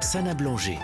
Sana Blanger.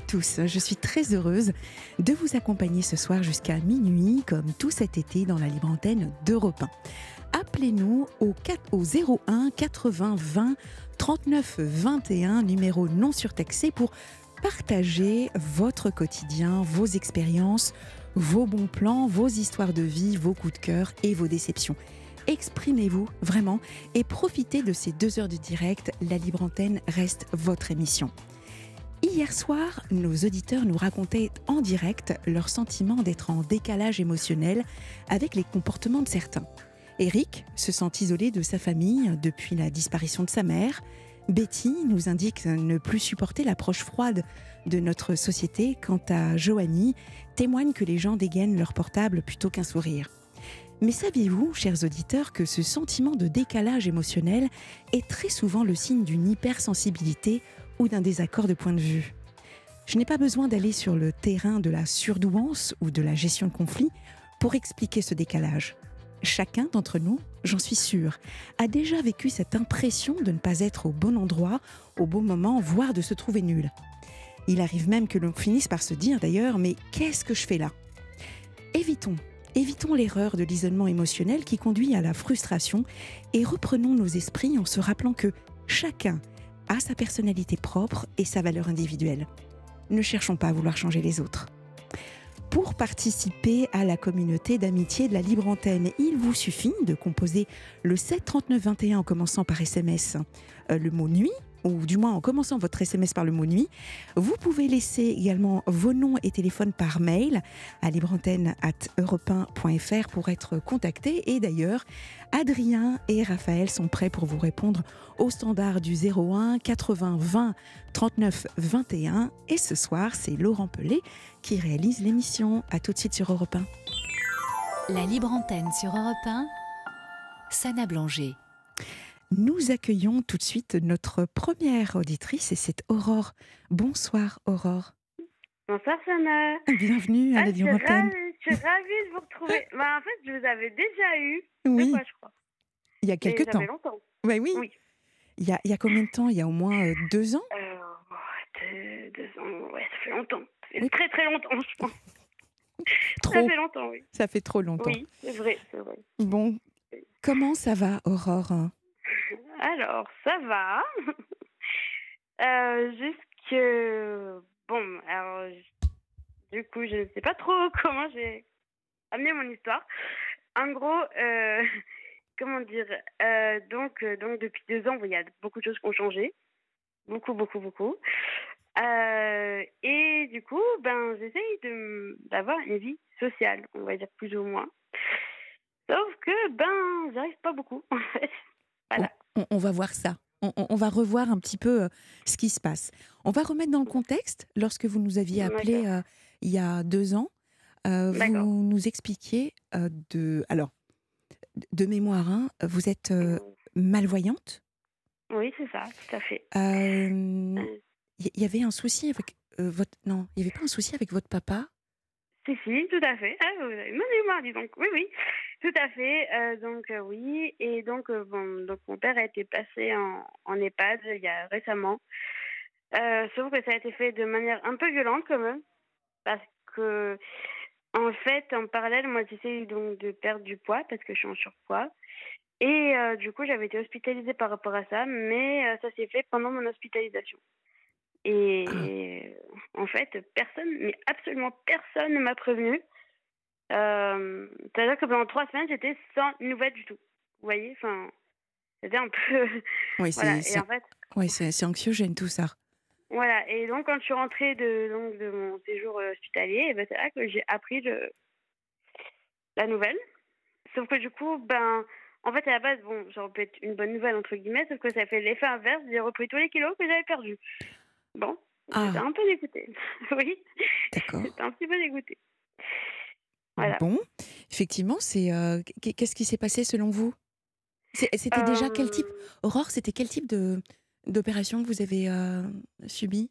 Tous. Je suis très heureuse de vous accompagner ce soir jusqu'à minuit, comme tout cet été dans la libre antenne d'Europe 1. Appelez-nous au, 4 au 01 80 20 39 21, numéro non surtaxé, pour partager votre quotidien, vos expériences, vos bons plans, vos histoires de vie, vos coups de cœur et vos déceptions exprimez-vous vraiment et profitez de ces deux heures de direct. La Libre Antenne reste votre émission. Hier soir, nos auditeurs nous racontaient en direct leur sentiment d'être en décalage émotionnel avec les comportements de certains. Eric se sent isolé de sa famille depuis la disparition de sa mère. Betty nous indique ne plus supporter l'approche froide de notre société. Quant à Joanie, témoigne que les gens dégainent leur portable plutôt qu'un sourire. Mais saviez-vous, chers auditeurs, que ce sentiment de décalage émotionnel est très souvent le signe d'une hypersensibilité ou d'un désaccord de point de vue Je n'ai pas besoin d'aller sur le terrain de la surdouance ou de la gestion de conflit pour expliquer ce décalage. Chacun d'entre nous, j'en suis sûre, a déjà vécu cette impression de ne pas être au bon endroit, au bon moment, voire de se trouver nul. Il arrive même que l'on finisse par se dire d'ailleurs, mais qu'est-ce que je fais là? Évitons Évitons l'erreur de l'isolement émotionnel qui conduit à la frustration et reprenons nos esprits en se rappelant que chacun a sa personnalité propre et sa valeur individuelle. Ne cherchons pas à vouloir changer les autres. Pour participer à la communauté d'amitié de la Libre Antenne, il vous suffit de composer le 73921 en commençant par SMS euh, le mot nuit ou du moins en commençant votre SMS par le mot nuit. Vous pouvez laisser également vos noms et téléphones par mail à libreantenne.europe1.fr pour être contactés. Et d'ailleurs, Adrien et Raphaël sont prêts pour vous répondre au standard du 01 80 20 39 21. Et ce soir, c'est Laurent Pelé qui réalise l'émission. À tout de suite sur Europe 1. La libre antenne sur Europe 1, Sana Blanger. Nous accueillons tout de suite notre première auditrice et c'est Aurore. Bonsoir Aurore. Bonsoir Sana. Bienvenue à Ah, la Antenne. ravie, je suis ravie de vous retrouver. Bah, en fait, je vous avais déjà eu Oui, deux fois, je crois. il y a Et quelques ça temps. longtemps. Ouais, oui. Oui. Il, y a, il y a combien de temps? Il y a au moins euh, deux ans? Euh, deux, deux ans, ouais, ça fait longtemps. Ça fait Oui. très très longtemps, je pense. Trop. Ça fait longtemps, oui. Ça fait trop longtemps. Oui, c'est vrai, c'est vrai. Bon, comment ça va Aurore? Alors, ça va. euh, jusque... Bon, alors, du coup, je ne sais pas trop comment j'ai amené mon histoire. En gros, euh, comment dire euh, donc, euh, donc, depuis deux ans, il y a beaucoup de choses qui ont changé. Beaucoup, beaucoup, beaucoup. Et du coup, ben, j'essaye d'avoir une vie sociale, on va dire plus ou moins. Sauf que, ben, j'y arrive pas beaucoup, en fait. Voilà. on, on va voir ça. On, va revoir un petit peu euh, ce qui se passe. On va remettre dans le contexte. Lorsque vous nous aviez appelé euh, il y a deux ans, euh, vous nous expliquiez euh, de... Alors, de mémoire, hein, vous êtes malvoyante? Oui, c'est ça, tout à fait. Il y, avait un souci avec votre... Non, il n'y avait pas un souci avec votre papa? Si, si, tout à fait. Ah, vous avez une bonne mémoire, dis donc. Oui, oui, tout à fait. Euh, donc, euh, oui. Et donc, euh, bon, donc, mon père a été placé en, en EHPAD il y a récemment. Euh, sauf que ça a été fait de manière un peu violente, quand même. Parce que, en fait, en parallèle, moi, j'essaie donc de perdre du poids parce que je suis en surpoids. Et euh, du coup, j'avais été hospitalisée par rapport à ça, mais euh, ça s'est fait pendant mon hospitalisation. Et en fait, personne, mais absolument personne ne m'a prévenu. Euh, C'est-à-dire que pendant trois semaines, j'étais sans nouvelles du tout. Vous voyez Enfin, c'était un peu. Oui, c'est voilà. En fait, anxiogène tout ça. voilà. Et donc, quand je suis rentrée de, donc, de mon séjour hospitalier, eh ben, c'est là que j'ai appris le, la nouvelle. Sauf que du coup, ben, en fait, à la base, bon, ça aurait pu être une bonne nouvelle, entre guillemets, sauf que ça fait l'effet inverse. J'ai repris tous les kilos que j'avais perdus. Bon, Ah. j'étais un peu dégoûtée. oui, j'étais un petit peu dégoûtée. Voilà. Bon, effectivement, c'est euh, qu- qu'est-ce qui s'est passé selon vous? C'était déjà quel type Euh, Aurore, c'était quel type de d'opération que vous avez euh, subi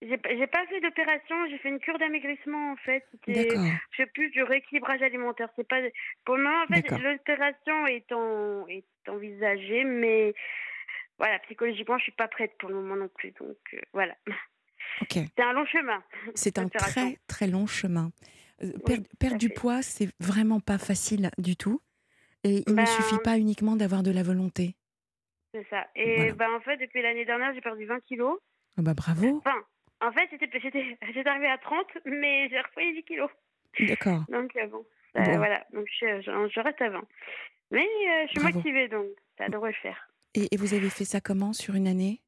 J'ai pas fait d'opération, j'ai fait une cure d'amaigrissement en fait. Je plus, du rééquilibrage alimentaire. C'est pas pour le moment en fait l'opération est en est envisagée, mais voilà psychologiquement je suis pas prête pour le moment non plus. Donc euh, voilà, c'est un long chemin. C'est un très très long chemin. Perdre, du poids, c'est vraiment pas facile du tout. Et il ne Ben- suffit pas uniquement d'avoir de la volonté. C'est ça. Et Voilà. ben en fait depuis l'année dernière j'ai perdu 20 kilos. Ah bah bravo. Enfin, en fait j'étais arrivée à 30, mais j'ai repris 10 kilos. D'accord. Donc euh, bon, voilà. Donc je, je, je reste à 20. Mais euh, je suis Bravo. motivée donc ça devrait le faire. Et, et vous avez fait ça comment sur une année?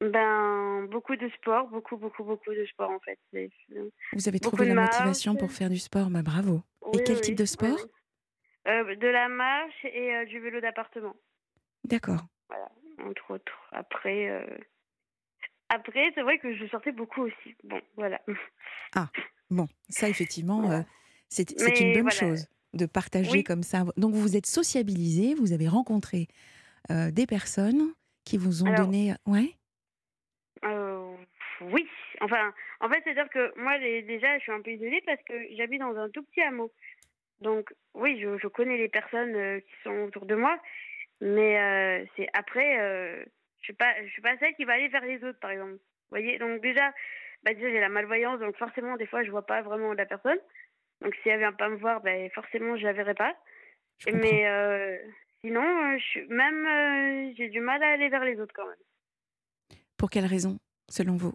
Ben, beaucoup de sport, beaucoup, beaucoup, beaucoup de sport en fait. Vous avez trouvé la marche. motivation pour faire du sport Bah bravo. Et quel oui, type de sport? oui. Euh, De la marche et euh, du vélo d'appartement, D'accord. entre autres. Après, euh, après c'est vrai que je sortais beaucoup aussi. Bon, voilà. Bon, ça effectivement, Voilà. euh, c'est une bonne voilà. chose de partager comme ça. Donc vous vous êtes sociabilisé, vous avez rencontré des personnes qui vous ont Alors- donné. Ouais. Oui, enfin, en fait, c'est-à-dire que moi, déjà, je suis un peu isolée parce que j'habite dans un tout petit hameau. Donc, oui, je, je connais les personnes euh, qui sont autour de moi, mais euh, c'est après, euh, je suis pas, je suis pas celle qui va aller vers les autres, par exemple. Vous voyez, donc déjà, bah déjà j'ai la malvoyance, donc forcément, des fois, je vois pas vraiment la personne. Donc, si elle vient pas me voir, ben forcément, je la verrai pas. Je. Mais sinon, je même, j'ai du mal à aller vers les autres quand même. Pour quelle raison, selon vous?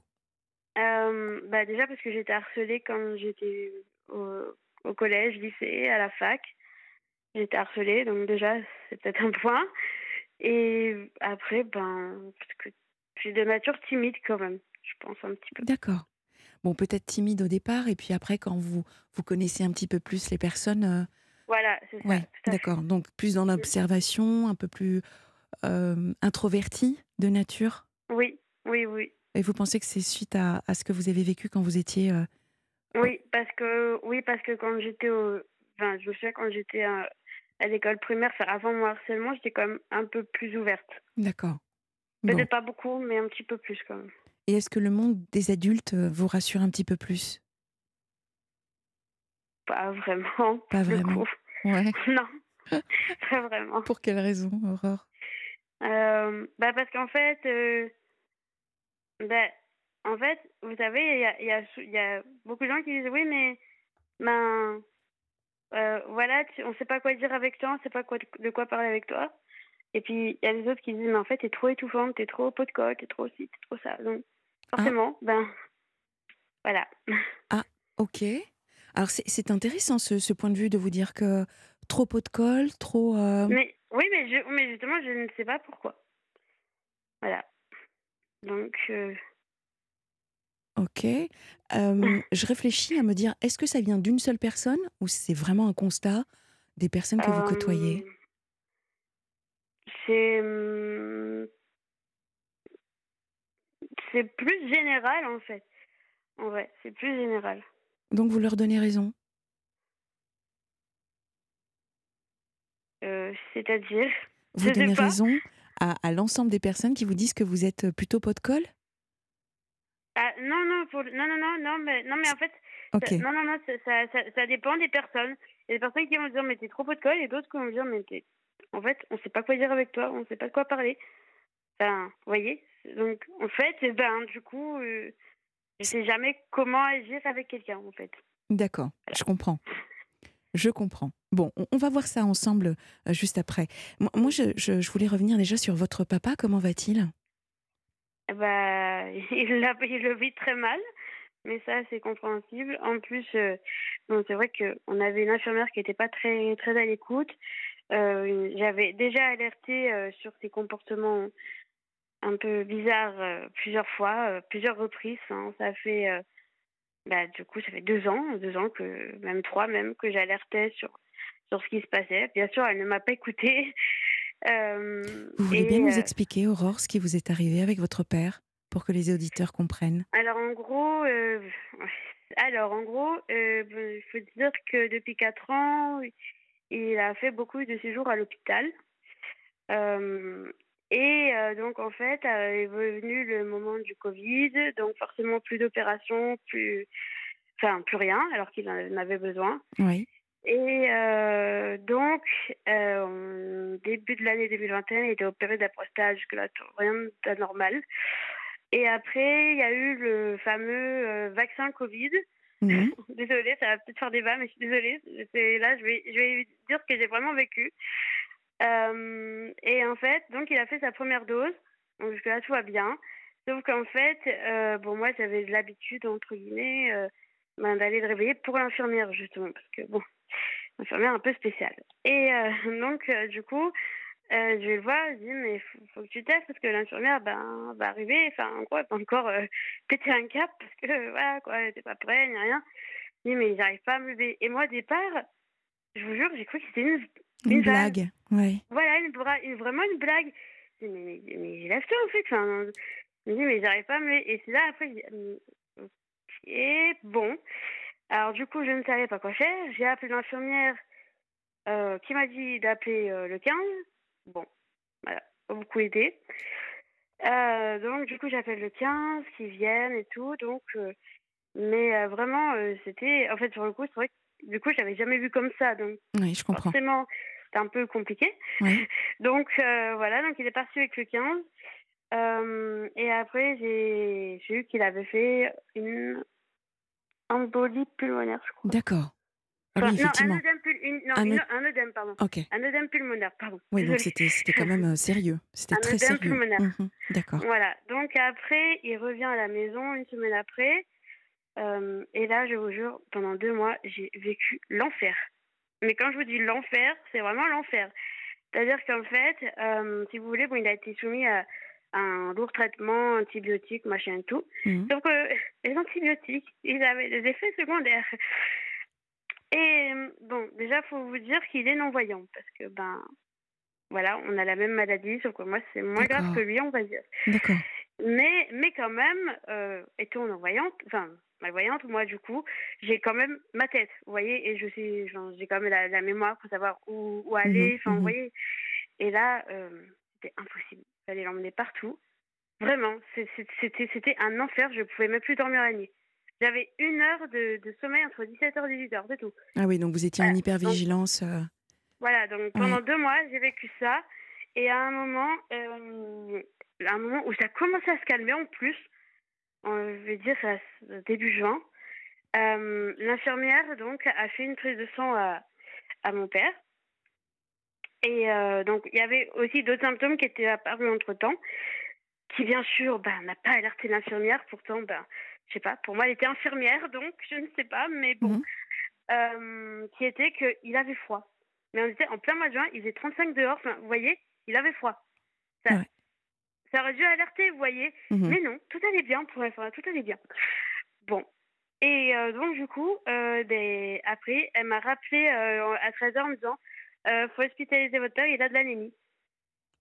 Euh, bah déjà parce que j'étais harcelée quand j'étais au, au collège, lycée, à la fac. J'étais harcelée, donc déjà c'est peut-être un point. Et après, ben, parce que je suis de nature timide quand même, je pense un petit peu. D'accord. Bon, peut-être timide au départ, et puis après, quand vous, vous connaissez un petit peu plus les personnes, euh, Voilà, c'est ça. ouais, d'accord. Donc plus dans l'observation, un peu plus euh, introverti de nature? Oui, oui, oui. Et vous pensez que c'est suite à, à ce que vous avez vécu quand vous étiez euh, Oui, parce que oui, parce que quand j'étais au, enfin, je me souviens quand j'étais à, à l'école primaire, enfin, avant mon harcèlement, j'étais quand même un peu plus ouverte. D'accord. Bon. Peut-être pas beaucoup, mais un petit peu plus quand même. Et est-ce que le monde des adultes euh, vous rassure un petit peu plus? Pas vraiment. Pas vraiment. coup. Ouais. Non, pas vraiment. Pour quelle raison, Aurore? Euh, bah parce qu'en fait, euh, bah, en fait, vous savez, il y a, y, a, y a beaucoup de gens qui disent oui, mais ben, euh, voilà, tu- on sait pas quoi dire avec toi, on sait pas quoi, de quoi parler avec toi. Et puis il y a les autres qui disent mais en fait t'es trop étouffante, t'es trop pot de colle, t'es trop ci, t'es trop ça. Donc forcément, ben voilà. Ok. Alors c'est c'est intéressant ce, ce point de vue de vous dire que trop pot de colle, trop. euh, Mais oui, mais je, mais justement je ne sais pas pourquoi. Voilà. Donc euh, Ok. Euh, je réfléchis à me dire, est-ce que ça vient d'une seule personne ou c'est vraiment un constat des personnes que vous côtoyez? C'est hum, c'est plus général en fait. En vrai, c'est plus général. Donc vous leur donnez raison? Euh, C'est-à-dire Vous donnez raison? À, à l'ensemble des personnes qui vous disent que vous êtes plutôt pot de colle? Ah, non non pour non non non non mais non mais en fait ça- non non non ça, ça, ça, ça dépend des personnes. Il y a des personnes qui vont dire mais t'es trop pot de colle et d'autres qui vont dire mais t'es en fait on sait pas quoi dire avec toi, on sait pas de quoi parler. Enfin, vous voyez? Donc en fait eh ben du coup euh, je sais jamais comment agir avec quelqu'un en fait. D'accord, je comprends. Je comprends. Bon, on, va voir ça ensemble euh, juste après. Moi, je, voulais revenir déjà sur votre papa. Comment va-t-il? Bah, il, le vit très mal, mais ça c'est compréhensible. En plus, euh, c'est vrai qu'on avait une infirmière qui n'était pas très très à l'écoute. Euh, J'avais déjà alerté euh, sur ses comportements un peu bizarres plusieurs fois, plusieurs reprises. hein. Ça fait, bah, du coup, ça fait deux ans, deux ans que même trois même que j'alertais sur sur ce qui se passait. Bien sûr, elle ne m'a pas écoutée. Euh, vous voulez bien nous euh, expliquer, Aurore, ce qui vous est arrivé avec votre père pour que les auditeurs comprennent? Alors en gros, euh, alors en gros, il faut dire que depuis 4 ans, il a fait beaucoup de séjours à l'hôpital. Et donc en fait, est venu le moment du Covid, donc forcément plus d'opérations, plus, enfin plus rien, alors qu'il en avait besoin. Oui. Et euh, donc, euh, début de l'année 2021, il était opéré de la prostate, jusque-là, rien d'anormal. Et après, il y a eu le fameux euh, vaccin Covid. Mhm. désolée, ça va peut-être faire débat, mais je suis désolée. Là, je vais, je vais dire ce que j'ai vraiment vécu. Euh, et en fait, donc, il a fait sa première dose. Donc, jusque-là, tout va bien. Sauf qu'en fait, euh, bon, moi, j'avais l'habitude, entre guillemets, ben, d'aller le réveiller pour l'infirmière, justement. Parce que, bon, infirmière un peu spéciale. Et euh, donc, euh, du coup, euh, je vais le voir, je dis, mais faut, faut que tu testes parce que l'infirmière ben, va arriver. Enfin, en gros, elle peut encore péter un cap parce que, voilà, quoi, elle n'était pas prête, ni rien. Je dis, mais j'arrive pas à me lever. Et moi, au départ, je vous jure, j'ai cru que c'était une, une, blague. Ouais. Voilà, une, une, vraiment une blague. Je dis, mais, mais, mais j'ai toi en fait. Enfin, je me dis, mais j'arrive pas à me. Et c'est là, après, ok, bon. Alors du coup, je ne savais pas quoi faire. J'ai appelé l'infirmière euh, qui m'a dit d'appeler euh, le 15. Bon, voilà, beaucoup aidé. Euh, donc du coup, j'appelle le 15, qui viennent et tout. Donc, mais vraiment, c'était, en fait, sur le coup, c'est vrai que du coup, j'avais jamais vu comme ça. Donc, oui, je comprends. Forcément, c'était un peu compliqué. Oui. donc voilà, donc il est parti avec le 15. et après, j'ai vu qu'il avait fait une embolie pulmonaire, je crois. D'accord. Ah oui, effectivement. Non, un œdème, pul... une... non, un, une... pardon. Un œdème pulmonaire, pardon. Oui, donc c'était quand même euh, sérieux. C'était très sérieux. pulmonaire. Mmh, D'accord. Voilà. Donc après, il revient à la maison une semaine après. Euh, et là, je vous jure, pendant deux mois, j'ai vécu l'enfer. Mais quand je vous dis l'enfer, c'est vraiment l'enfer. C'est-à-dire qu'en fait, euh, si vous voulez, bon, il a été soumis à un lourd traitement antibiotique, machin et tout. Mmh. Sauf que les antibiotiques, ils avaient des effets secondaires. Et bon, déjà, faut vous dire qu'il est non-voyant parce que, ben, voilà, on a la même maladie, sauf que moi, c'est moins grave que lui, on va dire. D'accord. Mais, mais quand même, euh, étant non-voyante, enfin, malvoyante, moi, du coup, j'ai quand même ma tête, vous voyez, et je sais, j'ai quand même la, mémoire pour savoir où, où aller, mmh enfin, vous mmh voyez. Et là, euh, c'était impossible fallait l'emmener partout. Vraiment, c'était un enfer. Je pouvais même plus dormir la nuit. J'avais une heure de, de, sommeil entre 17h et 18h, c'est tout. Ah oui, donc vous étiez en hypervigilance. Euh... Voilà, donc pendant deux mois, j'ai vécu ça. Et à un moment, euh, à un moment où ça commençait à se calmer en plus, on vais dire début juin, euh, l'infirmière donc a fait une prise de sang à, à mon père. Et euh, donc, il y avait aussi d'autres symptômes qui étaient apparus entre-temps, qui bien sûr ben, n'a pas alerté l'infirmière. Pourtant, ben, je sais pas, pour moi, elle était infirmière, donc je ne sais pas, mais bon. Mhm. Euh, qui était qu'il avait froid. Mais on était en plein mois de juin, il faisait 35 dehors, enfin, vous voyez, il avait froid. Ça, ouais. Ça aurait dû alerter, vous voyez. Mhm. Mais non, tout allait bien pour tout allait bien. Bon. Et euh, donc, du coup, euh, ben, après, elle m'a rappelé euh, à 13h en me disant faut hospitaliser votre père, il a de l'anémie.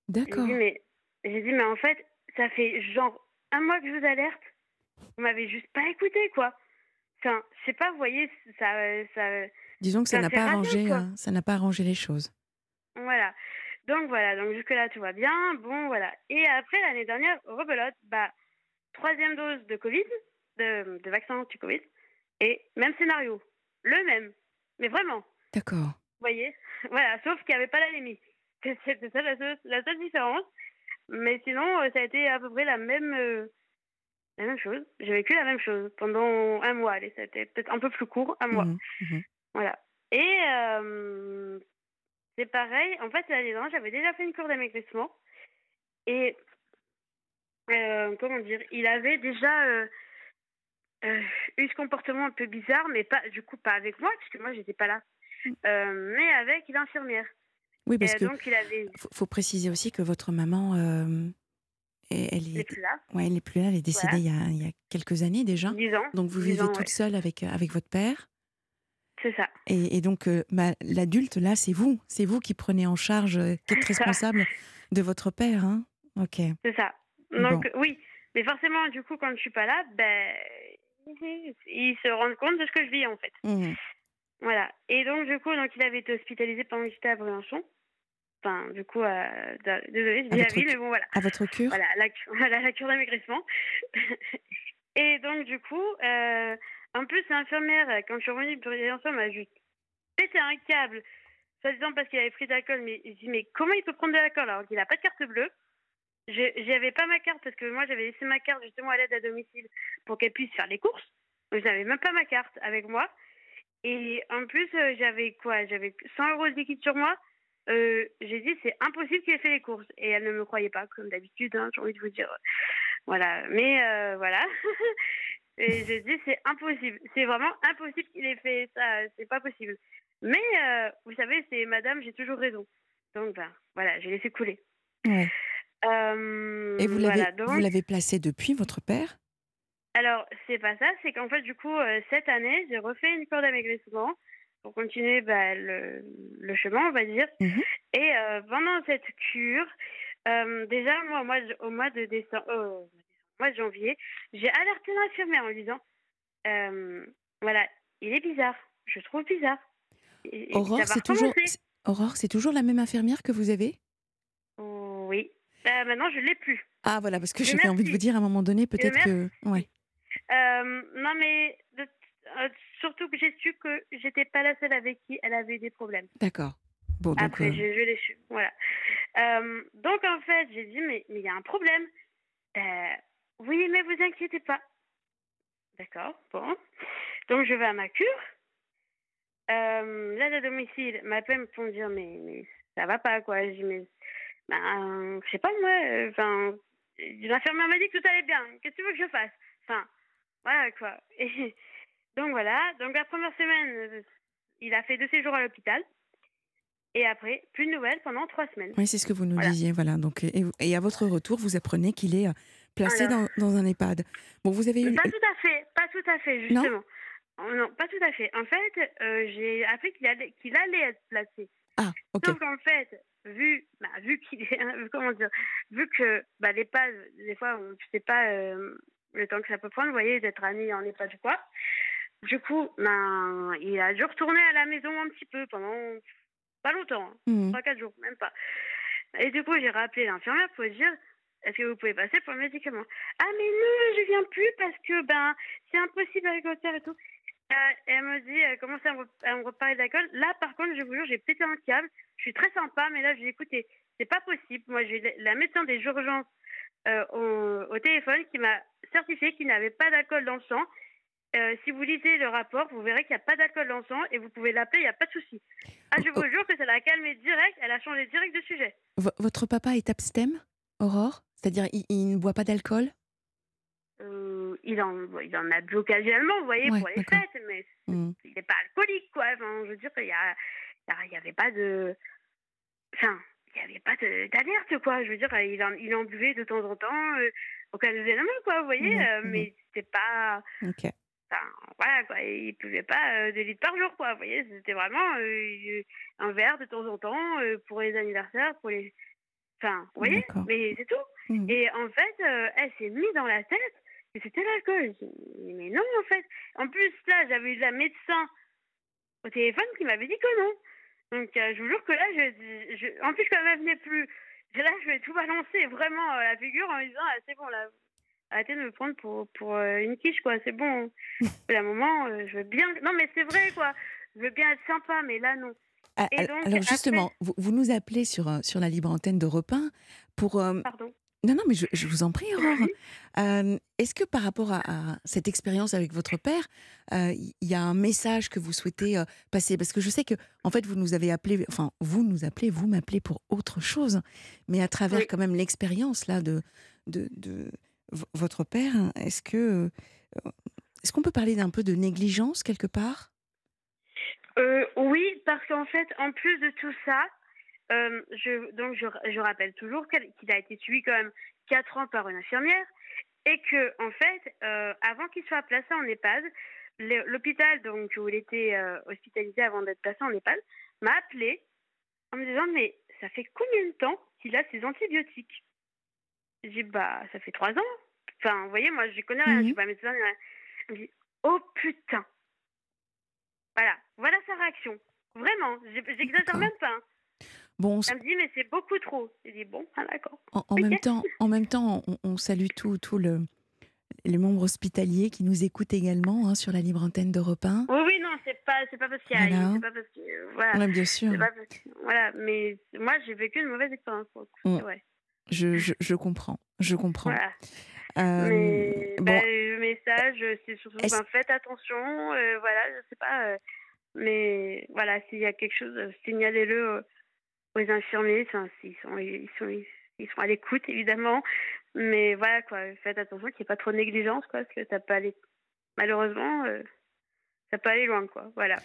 D'accord. J'ai dit, mais, j'ai dit, mais en fait, ça fait genre un mois que je vous alerte. Vous m'avez juste pas écouté, quoi. Enfin, je sais pas, vous voyez, ça. ça Disons que ça n'a pas, arrangé, euh, ça n'a pas arrangé les choses. Voilà. Donc voilà, donc jusque-là, tout va bien. Bon, voilà. Et après, l'année dernière, rebelote, bah, troisième dose de Covid, de, de vaccin anti-Covid, et même scénario. Le même. Mais vraiment. D'accord. Vous voyez Voilà, sauf qu'il n'y avait pas l'anémie. C'était ça la seule, la seule différence. Mais sinon, euh, ça a été à peu près la même, euh, la même chose. J'ai vécu la même chose pendant un mois. Allez, ça a été peut-être un peu plus court, un mois. Mhm, mhm. Voilà. Et euh, c'est pareil. En fait, l'année dernière, j'avais déjà fait une cure d'amaigrissement. Et euh, comment dire Il avait déjà euh, euh, eu ce comportement un peu bizarre, mais pas du coup pas avec moi, puisque moi, j'étais pas là. Euh, mais avec l'infirmière. Oui, parce que donc, il avait. faut, faut préciser aussi que votre maman, elle, est plus là. ouais, elle est plus là, elle est décédée il, y a, il y a quelques années déjà. 10 ans. Donc vous 10 vivez ans, toute ouais. seule avec, avec votre père. C'est ça. Et, et donc, euh, bah, l'adulte, là, c'est vous. C'est vous qui prenez en charge, euh, qui êtes responsable de votre père. Hein ok. C'est ça. Donc, oui. Mais forcément, du coup, quand je suis pas là, ben, ils se rendent compte de ce que je vis, en fait. Mmh. Voilà. Et donc, du coup, donc, il avait été hospitalisé pendant que j'étais à Briançon. Enfin, du coup, euh, désolée, je dis À la ville, mais bon, voilà. À votre cure Voilà, la, voilà, la cure d'amaigrissement. et donc, du coup, euh, en plus, l'infirmière, euh, quand je suis revenue de Briançon, m'a juste pété un câble, soi-disant parce qu'il avait pris de l'alcool. Mais je dis, mais comment il peut prendre de l'alcool alors qu'il n'a pas de carte bleue? J'avais pas ma carte parce que moi, j'avais laissé ma carte justement à l'aide à domicile pour qu'elle puisse faire les courses. Je n'avais même pas ma carte avec moi. Et en plus, euh, j'avais quoi? J'avais 100 euros de liquide sur moi. Euh, j'ai dit c'est impossible qu'il ait fait les courses et elle ne me croyait pas comme d'habitude hein, j'ai envie de vous dire voilà mais voilà et j'ai dit c'est impossible. C'est vraiment impossible qu'il ait fait ça. C'est pas possible. Mais euh, vous savez c'est madame j'ai toujours raison. Donc ben voilà j'ai laissé couler. Ouais. Euh, Et vous l'avez voilà, donc- vous l'avez placé depuis, votre père? Alors, c'est pas ça, c'est qu'en fait, du coup, euh, cette année, j'ai refait une cure d'amaigrissement pour continuer bah, le, le chemin, on va dire. Mhm. Et pendant cette cure, déjà, moi, au mois de, au mois de décembre, au mois de janvier, j'ai alerté l'infirmière en lui disant euh, voilà, il est bizarre, je trouve bizarre. Et- Aurore, c'est toujours, Aurore, c'est toujours la même infirmière que vous avez? Oui. Bah, maintenant, je l'ai plus. Ah voilà, parce que j'avais envie de vous dire à un moment donné, peut-être que... Ouais, Euh, non, mais de- euh, surtout que j'ai su que j'étais pas la seule avec qui elle avait eu des problèmes. d'accord. Bon, donc... Après, euh, je, je l'ai su. Voilà. Euh, donc, en fait, j'ai dit, mais mais il y a un problème. Oui, mais vous inquiétez pas. D'accord, bon. Donc, je vais à ma cure. Euh, l'aide à domicile m'appelle pour me dire, mais, mais ça va pas, quoi. Je dis, mais, ben, je sais pas, moi. Enfin, l'infirmière m'a dit que tout allait bien. Qu'est-ce que tu veux que je fasse? Enfin, voilà, quoi. Et donc, voilà. Donc, la première semaine, il a fait deux séjours à l'hôpital. Et après, plus de nouvelles pendant trois semaines. Oui, c'est ce que vous nous Voilà. disiez, voilà. Donc, et, et à votre retour, vous apprenez qu'il est placé Alors. dans, dans un EHPAD. Bon, vous avez eu... Pas tout à fait, pas tout à fait, justement. Oh, Non, pas tout à fait. En fait, euh, j'ai appris qu'il allait, qu'il allait être placé. Ah, ok. Sauf qu'en fait, vu, bah, vu qu'il est, comment dire, vu que bah, l'EHPAD, des fois, on ne sait pas euh, le temps que ça peut prendre, vous voyez, d'être admis en EHPAD ou quoi. Du coup, ben, il a dû retourner à la maison un petit peu pendant pas longtemps, hein. Mhm. 3-4 jours, même pas. Et du coup, j'ai rappelé l'infirmière pour lui dire est-ce que vous pouvez passer pour le médicament? Ah, mais non, je viens plus parce que ben c'est impossible avec père et tout. Euh, elle me dit commence à me, à me reparler d'alcool. Là, par contre, je vous jure, j'ai pété un câble. Je suis très sympa, mais là, je lui ai écoutez, c'est pas possible. Moi, j'ai la- médecin des urgences euh, au, téléphone qui m'a certifié qu'il n'avait pas d'alcool dans le sang. Euh, si vous lisez le rapport, vous verrez qu'il n'y a pas d'alcool dans le sang et vous pouvez l'appeler, il n'y a pas de souci. Ah, je vous jure que ça l'a calmé direct, elle a changé direct de sujet. Votre papa est abstème, Aurore? C'est-à-dire, il, il ne boit pas d'alcool? Euh, il, en, il en a bu occasionnellement, vous voyez, Ouais, pour les fêtes, mais Mhm. il n'est pas alcoolique, quoi. Enfin, je veux dire, il n'y a, y avait pas de. Enfin, il n'y avait pas d'alerte, quoi. Je veux dire, il en, il en buvait de temps en temps, euh, occasionnellement, quoi, vous voyez, Mhm, euh, mais c'était pas. Ok. Enfin, voilà, quoi. Il buvait pas euh, 2 litres par jour, quoi. Vous voyez, c'était vraiment euh, un verre de temps en temps pour les anniversaires, pour les. Enfin, vous voyez, mais c'est tout. Mhm. Et en fait, euh, elle s'est mise dans la tête que c'était l'alcool. Mais non, en fait. En plus, là, j'avais eu la médecin au téléphone qui m'avait dit que non. Donc, euh, je vous jure que là, je, je- en plus, quand elle ne venait plus, là, je vais tout balancer vraiment à la figure en me disant, ah, c'est bon, là, arrêtez de me prendre pour, pour euh, une quiche, quoi, c'est bon. à un moment, euh, je veux bien. Non, mais c'est vrai, quoi. Je veux bien être sympa, mais là, non. Ah, donc, alors après- justement, vous, vous nous appelez sur, euh, sur la libre antenne d'Europe 1 pour... euh, Pardon. Non, non, mais je, je vous en prie, Aurore. Euh, Est-ce que par rapport à, à cette expérience avec votre père, euh, il y a un message que vous souhaitez euh, passer? Parce que je sais que, en fait, vous nous avez appelé, enfin, vous nous appelez, vous m'appelez pour autre chose, mais à travers Oui. quand même l'expérience là de, de, de votre père, est-ce que est-ce qu'on peut parler d'un peu de négligence quelque part? Euh, oui, parce qu'en fait, en plus de tout ça, euh, je, donc je, je rappelle toujours qu'il a été suivi quand même 4 ans par une infirmière et que, en fait, euh, avant qu'il soit placé en EHPAD, l'hôpital donc où il était euh, hospitalisé avant d'être placé en EHPAD m'a appelé en me disant mais ça fait combien de temps qu'il a ses antibiotiques? J'ai dit bah ça fait trois ans. Enfin vous voyez moi je connais rien, je Mhm. suis pas médecin. Elle me dit oh putain. Voilà voilà sa réaction. Vraiment j'exagère même pas. hein. Bon, Elle me dit mais c'est beaucoup trop. J'ai dit bon ah, d'accord. en, même temps, en même temps, on, on salue tout, tout le, les membres hospitaliers qui nous écoutent également hein, sur la libre antenne d'Europe 1. Oui oui non c'est pas c'est pas parce qu'il y a Voilà. pas parce que euh, voilà. Ouais, bien sûr, C'est pas parce que- Voilà, mais moi j'ai vécu une mauvaise expérience pour le coup. Mm. Je, je, je comprends, je comprends. Voilà. Euh, mais bon, bah, le message, c'est surtout ben, faites attention, euh, voilà, je sais pas. euh, mais voilà, s'il y a quelque chose, euh, signalez-le euh, aux infirmiers. Enfin, s'ils sont, ils sont, ils sont à l'écoute évidemment. Mais voilà quoi, faites attention qu'il n'y ait pas trop de négligence quoi, parce que ça peut aller, malheureusement, euh, ça peut aller loin quoi. Voilà.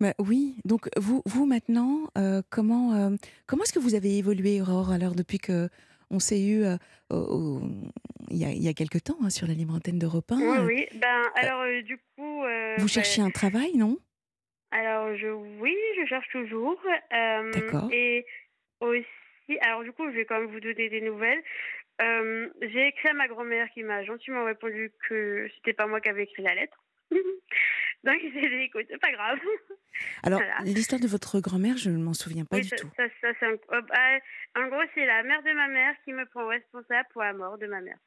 bah oui, donc vous, vous maintenant, euh, comment, euh, comment est-ce que vous avez évolué, Aurore, alors depuis que on s'est eu euh, au- au- il, y a, il y a quelque temps hein, sur la libre antenne d'Europe 1 Oui, euh, oui. Ben alors euh, du coup. Vous ben, cherchez un travail, non? Alors, je, oui, je cherche toujours. D'accord. Et aussi, alors du coup, je vais quand même vous donner des nouvelles. J'ai écrit à ma grand-mère qui m'a gentiment répondu que c'était pas moi qui avais écrit la lettre. Donc, j'ai dit, écoute, c'est pas grave. Alors, Voilà. l'histoire de votre grand-mère, je ne m'en souviens pas Oui, du ça, tout. ça, ça, c'est un- oh, bah, en gros, c'est la mère de ma mère qui me prend responsable pour la mort de ma mère.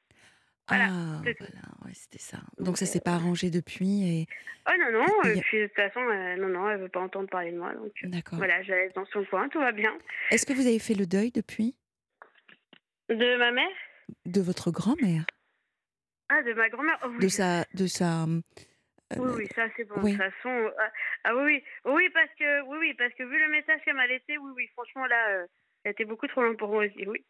Voilà, ah, voilà, ouais, c'était ça. Donc, Donc, ça s'est euh, pas arrangé depuis et Oh non, non, Et- puis de toute façon, euh, non, non, elle veut pas entendre parler de moi. Donc, euh, d'accord. voilà, je la laisse dans son coin, tout va bien. Est-ce que vous avez fait le deuil depuis? De ma mère? De votre grand-mère, Ah, de ma grand-mère oh, oui. de sa, de sa. Euh, Oui, oui, ça c'est bon. oui. De toute façon, euh, ah, ah oui, oui, parce que oui, oui, parce que vu le message qu'elle m'a laissé, oui, oui, franchement là, ça a été beaucoup trop long pour moi aussi, oui.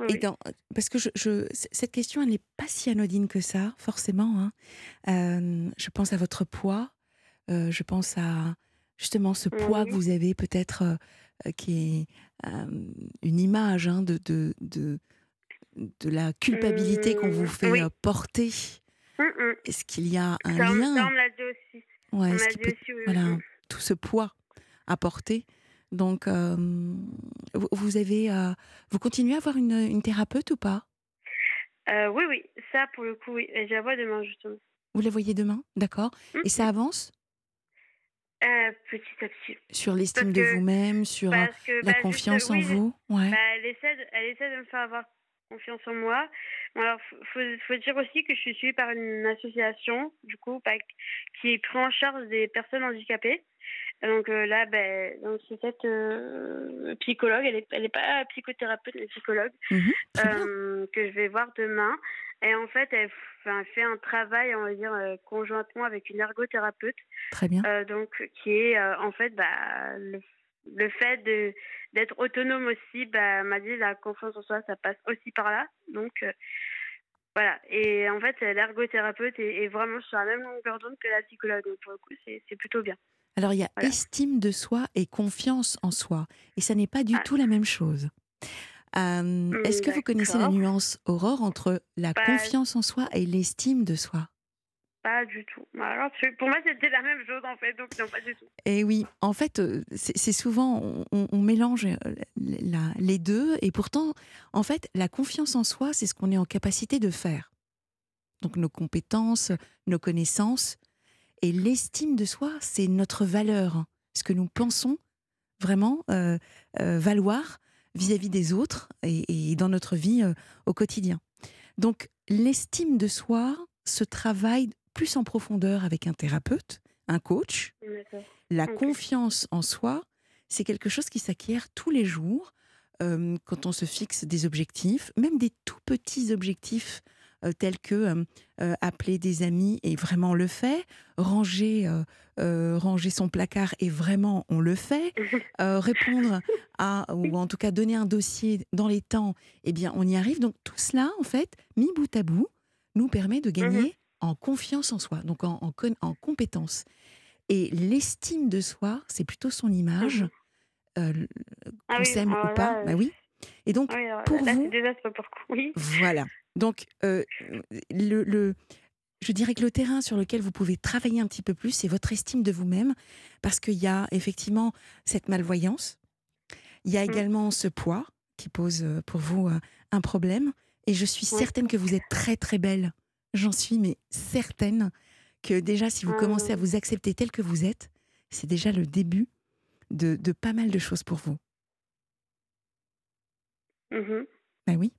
Oui, Et dans, parce que je, je- c- cette question, elle n'est pas si anodine que ça, forcément. hein. Euh, je pense à votre poids. euh, je pense à justement ce poids que vous avez peut-être, euh, qui est une image hein, de, de, de, de la culpabilité qu'on vous Mmh, fait oui. euh, porter. Est-ce qu'il y a un Ça, on- ça, lien on me l'a dit aussi. Ouais, On est-ce m'a qu'il dit peut- aussi, oui. voilà, oui. tout ce poids à porter. Donc, euh, vous- avez, euh, vous continuez à avoir une, une thérapeute ou pas? Euh, oui, oui, ça pour le coup, oui. Je la vois demain justement. Vous la voyez demain, d'accord Et ça avance? Petit à petit. sur l'estime Parce de que- vous-même, sur que la bah, confiance en oui, vous? Ouais. Bah, elle, essaie de, elle essaie de me faire avoir confiance en moi. Bon, alors, faut, dire aussi que je suis suivie par une association, du coup, qui prend en charge des personnes handicapées. Donc euh, là, ben, donc c'est cette euh, psychologue, elle est, elle est pas psychothérapeute, mais psychologue, Mhm, euh, que je vais voir demain. Et en fait, elle, fait un travail, on va dire, conjointement avec une ergothérapeute. Très bien. Donc qui est en fait bah, le, le fait de d'être autonome aussi bah, m'a dit la confiance en soi ça passe aussi par là donc euh, voilà et en fait l'ergothérapeute est, est vraiment sur la même longueur d'onde que la psychologue donc pour le coup c'est plutôt bien Alors, il y a voilà. estime de soi et confiance en soi. Et ça n'est pas du Ah. tout la même chose. Euh, Est-ce que vous connaissez la nuance, Aurore, entre la Pas- confiance en soi et l'estime de soi? Pas du tout alors pour moi c'était la même chose en fait donc non pas du tout Et oui, en fait, euh, c'est souvent, on, mélange euh, les deux, et pourtant, en fait, la confiance en soi, c'est ce qu'on est en capacité de faire. Donc nos compétences, nos connaissances, et l'estime de soi, c'est notre valeur, hein. ce que nous pensons vraiment euh, valoir vis-à-vis des autres et, dans notre vie au quotidien. Donc l'estime de soi se travaille plus en profondeur avec un thérapeute, un coach, la confiance en soi, c'est quelque chose qui s'acquiert tous les jours euh, quand on se fixe des objectifs, même des tout petits objectifs euh, tels que euh, appeler des amis et vraiment on le fait, ranger, ranger son placard et vraiment on le fait, répondre à, ou en tout cas donner un dossier dans les temps, eh bien on y arrive. Donc tout cela, en fait, mis bout à bout, nous permet de gagner en confiance en soi, donc en, en, compétence. Et l'estime de soi, c'est plutôt son image, Mhm. euh, Ah qu'on oui, s'aime alors ou pas. là, bah oui. Et donc, oui, alors pour là vous- désastre pour oui voilà. Donc, euh, le, le- je dirais que le terrain sur lequel vous pouvez travailler un petit peu plus, c'est votre estime de vous-même, parce qu'il y a effectivement cette malvoyance, il y a Mm. également ce poids qui pose euh, pour vous euh, un problème, et je suis certaine que vous êtes très très belle. J'en suis mais certaine que déjà si vous commencez à Mm. vous accepter tel que vous êtes, c'est déjà le début de, de pas mal de choses pour vous. Ben oui.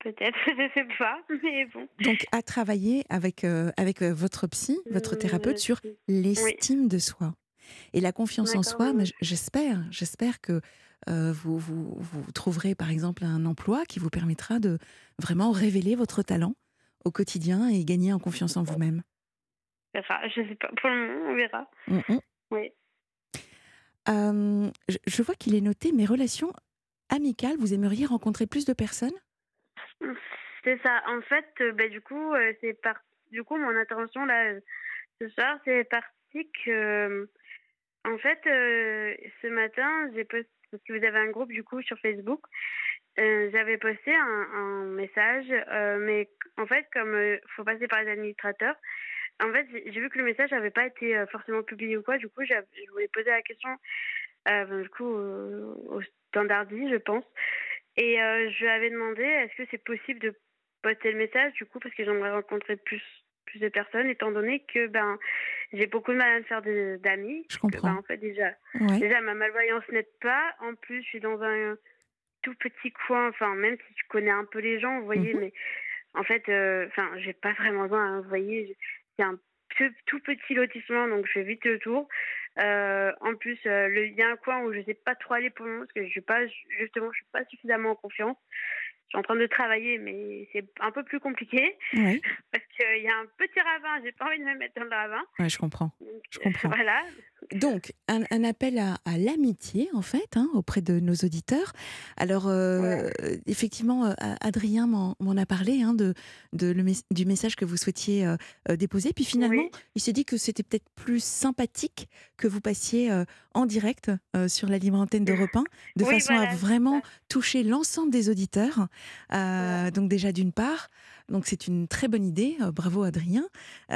Peut-être, je sais pas, mais bon. Donc à travailler avec, euh, avec euh, votre psy, votre Mm, thérapeute sur l'estime de soi. Et la confiance en soi, oui, j'espère, j'espère que euh, vous, vous, vous trouverez par exemple un emploi qui vous permettra de vraiment révéler votre talent au quotidien et gagner en confiance en vous-même. On verra, je sais pas. Pour le moment, on verra. Mm, mm. Oui. Euh, je, je vois qu'il est noté mes relations amicales. Vous aimeriez rencontrer plus de personnes? C'est ça. En fait, euh, bah, du coup, euh, c'est par... du coup, mon intervention là ce soir, c'est parti que, en fait, ce matin, j'ai posté parce que vous avez un groupe du coup sur Facebook. Euh, J'avais posté un, un message, euh, mais en fait, comme il faut passer par les administrateurs, en fait, j'ai vu que le message n'avait pas été euh, forcément publié ou quoi. Du coup, je voulais poser la question, euh, ben, du coup, euh, au standardi, je pense. Et euh, je lui avais demandé, est-ce que c'est possible de poster le message, du coup, parce que j'aimerais rencontrer plus, plus de personnes, étant donné que ben j'ai beaucoup de mal à me faire d'amis. Je que, ben, comprends. en fait, déjà, Ouais. déjà, ma malvoyance n'aide pas. En plus, je suis dans un tout petit coin, enfin, même si tu connais un peu les gens, vous voyez, Mhm. mais en fait, euh, enfin, j'ai pas vraiment besoin, hein, vous voyez, c'est un tout, tout petit lotissement, donc je fais vite le tour. Euh, en plus, euh, il y a un coin où je sais pas trop aller pour le moment, parce que je suis pas, justement, je suis pas suffisamment en confiance. Je suis en train de travailler, mais c'est un peu plus compliqué, parce qu'il y a un petit ravin, j'ai pas envie de me mettre dans le ravin. Ouais, je comprends. Donc, Je comprends. Voilà. Donc, un, un appel à, à l'amitié, en fait, hein, auprès de nos auditeurs. Alors, euh, effectivement, euh, Adrien m'en a parlé hein, de, de le du message que vous souhaitiez euh, déposer. Puis finalement, Oui. il s'est dit que c'était peut-être plus sympathique que vous passiez euh, en direct sur la libre antenne d'Europe 1, de Oui, façon voilà, à vraiment toucher l'ensemble des auditeurs. Ouais. Donc déjà, d'une part, donc c'est une très bonne idée. bravo, Adrien.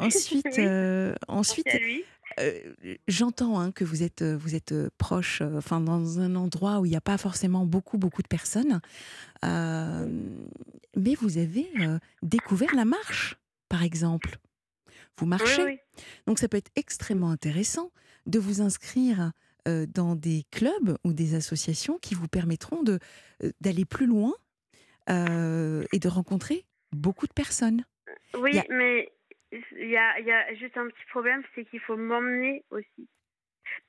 Ensuite, Oui. Merci ensuite à lui. Euh, J'entends hein, que vous êtes, euh, vous êtes euh, proche, euh, enfin dans un endroit où il n'y a pas forcément beaucoup, beaucoup de personnes, Euh, mais vous avez découvert la marche, par exemple. Vous marchez, Oui, oui. donc ça peut être extrêmement intéressant de vous inscrire dans des clubs ou des associations qui vous permettront d'aller plus loin et de rencontrer beaucoup de personnes. Oui, a- mais il y a, il y a juste un petit problème, c'est qu'il faut m'emmener aussi.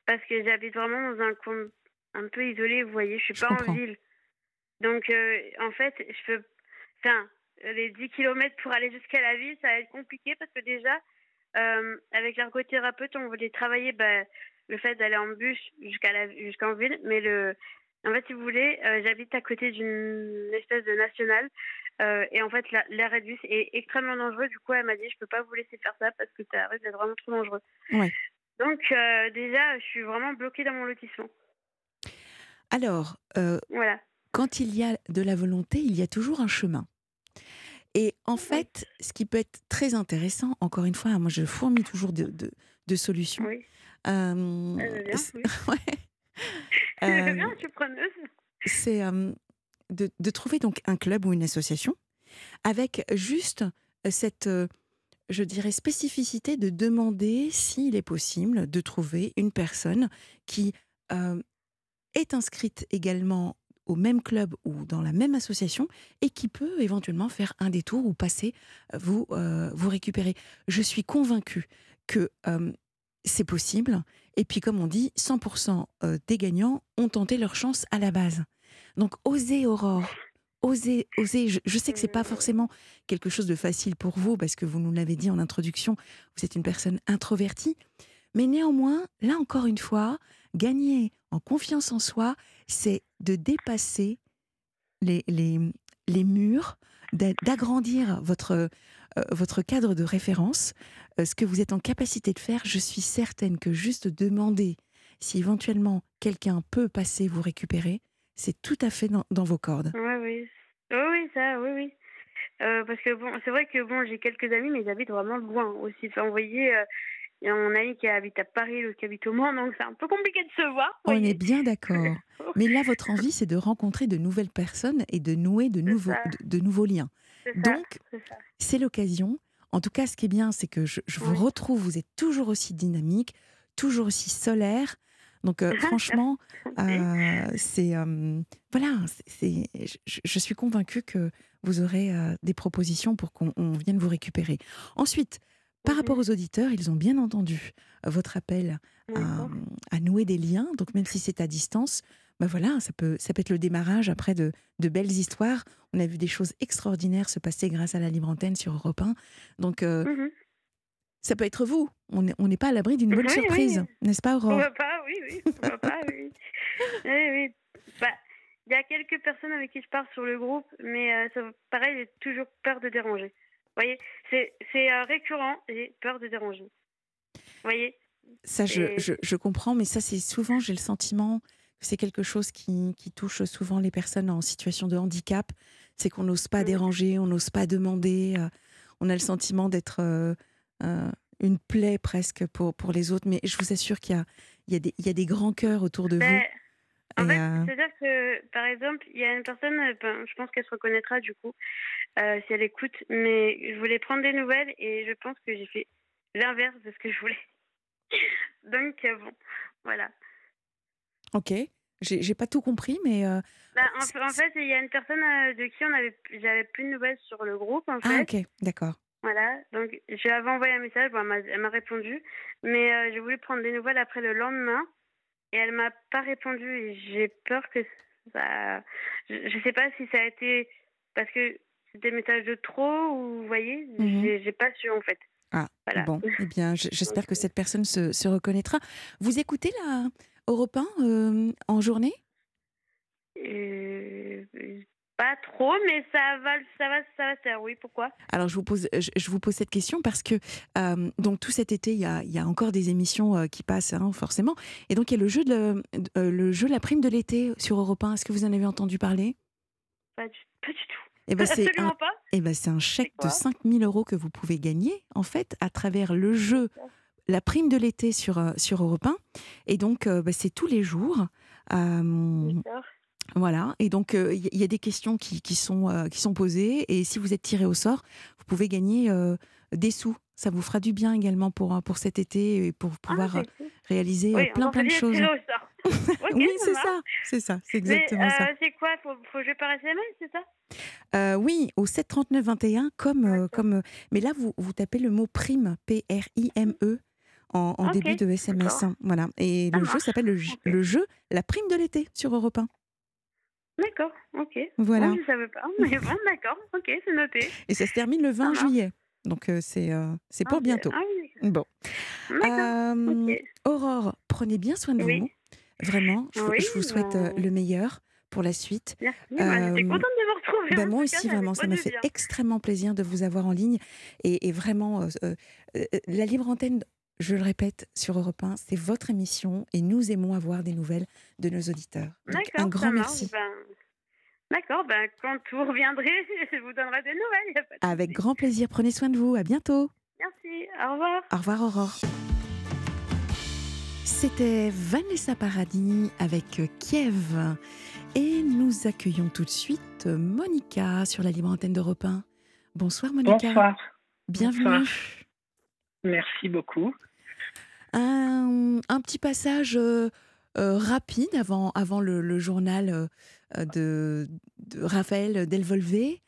Parce que j'habite vraiment dans un coin un peu isolé, vous voyez, je suis Je pas comprends. en ville. Donc, euh, en fait, je peux. Enfin, les 10 km pour aller jusqu'à la ville, ça va être compliqué parce que déjà, euh, avec l'ergothérapeute, on voulait travailler bah, le fait d'aller en bus jusqu'à la jusqu'en ville. Mais le. En fait, si vous voulez, euh, j'habite à côté d'une espèce de nationale. Euh, et en fait, la- bus est extrêmement dangereux. Du coup, elle m'a dit, je peux pas vous laisser faire ça parce que ça risque d'être vraiment trop dangereux. Ouais. Donc, euh, déjà, je suis vraiment bloquée dans mon lotissement. Alors, Voilà. quand il y a de la volonté, il y a toujours un chemin. Et en fait, ce qui peut être très intéressant, encore une fois, moi je fourmis toujours de, de- de solutions. Oui. Euh, veut bien, oui. ouais. Euh, bien, je suis preneuse. c'est euh, de, de trouver donc un club ou une association avec juste cette, euh, je dirais, spécificité de demander s'il est possible de trouver une personne qui est inscrite également au même club ou dans la même association et qui peut éventuellement faire un détour ou passer vous, euh, vous récupérer. Je suis convaincue que euh, c'est possible. Et puis, comme on dit, 100% euh, des gagnants ont tenté leur chance à la base. Donc, osez, Aurore. Osez, osez. Je, je sais que c'est pas forcément quelque chose de facile pour vous parce que vous nous l'avez dit en introduction, vous êtes une personne introvertie. Mais néanmoins, là encore une fois, gagner en confiance en soi, c'est de dépasser les, les, les murs, d'a- d'agrandir votre, euh, votre cadre de référence, euh, ce que vous êtes en capacité de faire. Je suis certaine que juste demander si éventuellement quelqu'un peut passer vous récupérer, c'est tout à fait dans, dans vos cordes. Oui, oui. Oui, oui, ça, oui, oui. Euh, parce que bon, c'est vrai que bon, j'ai quelques amis, mais ils habitent vraiment loin aussi. Enfin, vous voyez, euh, il y a mon ami qui habite à Paris, l'autre qui habite au Mans, donc c'est un peu compliqué de se voir. On est bien d'accord. Mais là, votre envie, c'est de rencontrer de nouvelles personnes et de nouer de nouveaux, ça. de, de nouveaux liens. Ça, Donc, c'est l'occasion. En tout cas, ce qui est bien, c'est que je, je vous Oui. retrouve, vous êtes toujours aussi dynamique, toujours aussi solaire. Donc, euh, franchement, euh, c'est. euh, voilà, c'est- je, je suis convaincue que vous aurez des propositions pour qu'on on vienne vous récupérer. Ensuite, par rapport aux auditeurs, ils ont bien entendu votre appel à, à nouer des liens. Donc, même si c'est à distance, ben voilà, ça peut, ça peut être le démarrage après de, de belles histoires. On a vu des choses extraordinaires se passer grâce à la libre antenne sur Europe 1. Donc, euh, Mhm. ça peut être vous. On n'est on pas à l'abri d'une bonne Oui, surprise, oui. n'est-ce pas, Aurore Pourquoi pas, oui, oui, pourquoi pas, oui. Oui, oui. Bah, il y a quelques personnes avec qui je parle sur le groupe, mais euh, ça, pareil, j'ai toujours peur de déranger. Vous voyez, c'est euh, récurrent, j'ai peur de déranger. Vous voyez? Ça, je, je, je comprends, mais ça, c'est souvent, j'ai le sentiment c'est quelque chose qui, qui touche souvent les personnes en situation de handicap. C'est qu'on n'ose pas Mhm. déranger, on n'ose pas demander. euh, on a le sentiment d'être euh, euh, une plaie presque pour, pour les autres. Mais je vous assure qu'il y a, il y, a des, il y a des grands cœurs autour de vous. Ben, En Et, fait, c'est-à-dire que, par exemple, il y a une personne, ben, je pense qu'elle se reconnaîtra du coup, si elle écoute, mais je voulais prendre des nouvelles et je pense que j'ai fait l'inverse de ce que je voulais. Donc, bon, voilà. Ok, j'ai pas tout compris, mais euh, Bah, en, fait, il y a une personne euh, de qui on avait, j'avais plus de nouvelles sur le groupe, en ah fait. ok, d'accord. Voilà, donc je lui avais envoyé un message, bon, elle m'a- répondu, mais euh, j'ai voulu prendre des nouvelles après le lendemain et elle m'a pas répondu et j'ai peur que ça. Je, je sais pas si ça a été parce que c'était des messages de trop ou vous voyez, Mhm. j'ai j'ai pas su en fait. Ah, Voilà. bon, eh bien, j'espère que cette personne se, se reconnaîtra. Vous écoutez la Europe 1 euh, en journée? Euh, pas trop, mais ça va, ça va, ça va se faire. Oui, pourquoi? Alors, je vous pose, je, je vous pose cette question parce que euh, donc tout cet été, il y a, il y a encore des émissions euh, qui passent, hein, forcément. Et donc, il y a le jeu de, euh, le jeu La prime de l'été sur Europe 1. Est-ce que vous en avez entendu parler? Pas du, pas du tout. Eh ben, c'est un, eh ben, un chèque de quoi? 5000 euros que vous pouvez gagner, en fait, à travers le jeu La prime de l'été sur, euh, sur Europe 1. Et donc, euh, bah, c'est tous les jours. Euh. Voilà, et donc il y, y a des questions qui, qui sont, euh, qui sont posées, et si vous êtes tiré au sort, vous pouvez gagner euh, des sous. Ça vous fera du bien également pour, pour cet été et pour pouvoir ah, cool. réaliser Oui, plein plein de choses. tiré au sort. Ok, oui, c'est ça, c'est ça, c'est exactement ça. c'est quoi? Faut, faut jouer par SMS, c'est ça? Oui, au 739 21, comme, mais là vous, vous tapez le mot prime, P-R-I-M-E, E, en, début de SMS. voilà, et le jeu s'appelle le, j- Ok. le jeu La prime de l'été sur Europe 1. D'accord, ok. Voilà. Bon, je savais pas, mais bon, d'accord, ok, c'est noté. Et ça se termine le 20 marche. juillet. Donc euh, c'est euh, c'est pour Ah, bientôt. Ah oui, Bon. Euh, ok. Aurore, prenez bien soin de Oui. vous. Vraiment, je, vous- Oui, je vous souhaite euh, ben- le meilleur pour la suite. Merci. Moi, euh, contente de vous retrouver. Ben, en moi cas, aussi, vraiment, ça m'a fait bien. extrêmement plaisir de vous avoir en ligne. Et, et vraiment, la libre antenne, je le répète, sur Europe 1, c'est votre émission et nous aimons avoir des nouvelles de nos auditeurs. Donc, un grand merci. ben, D'accord, ben, quand vous reviendrez, je vous donnerai des nouvelles. y a pas de Avec grand plaisir. Prenez soin de vous. À bientôt. Merci, au revoir. Au revoir Aurore. C'était Vanessa Paradis avec Kiev. Et nous accueillons tout de suite Monica sur la libre antenne d'Europe 1. Bonsoir Monica. Bonsoir. Bienvenue. Bonsoir. Merci beaucoup. Un, un petit passage euh, euh, rapide avant, avant le, le journal euh, de, de Raphaël Delvolvé.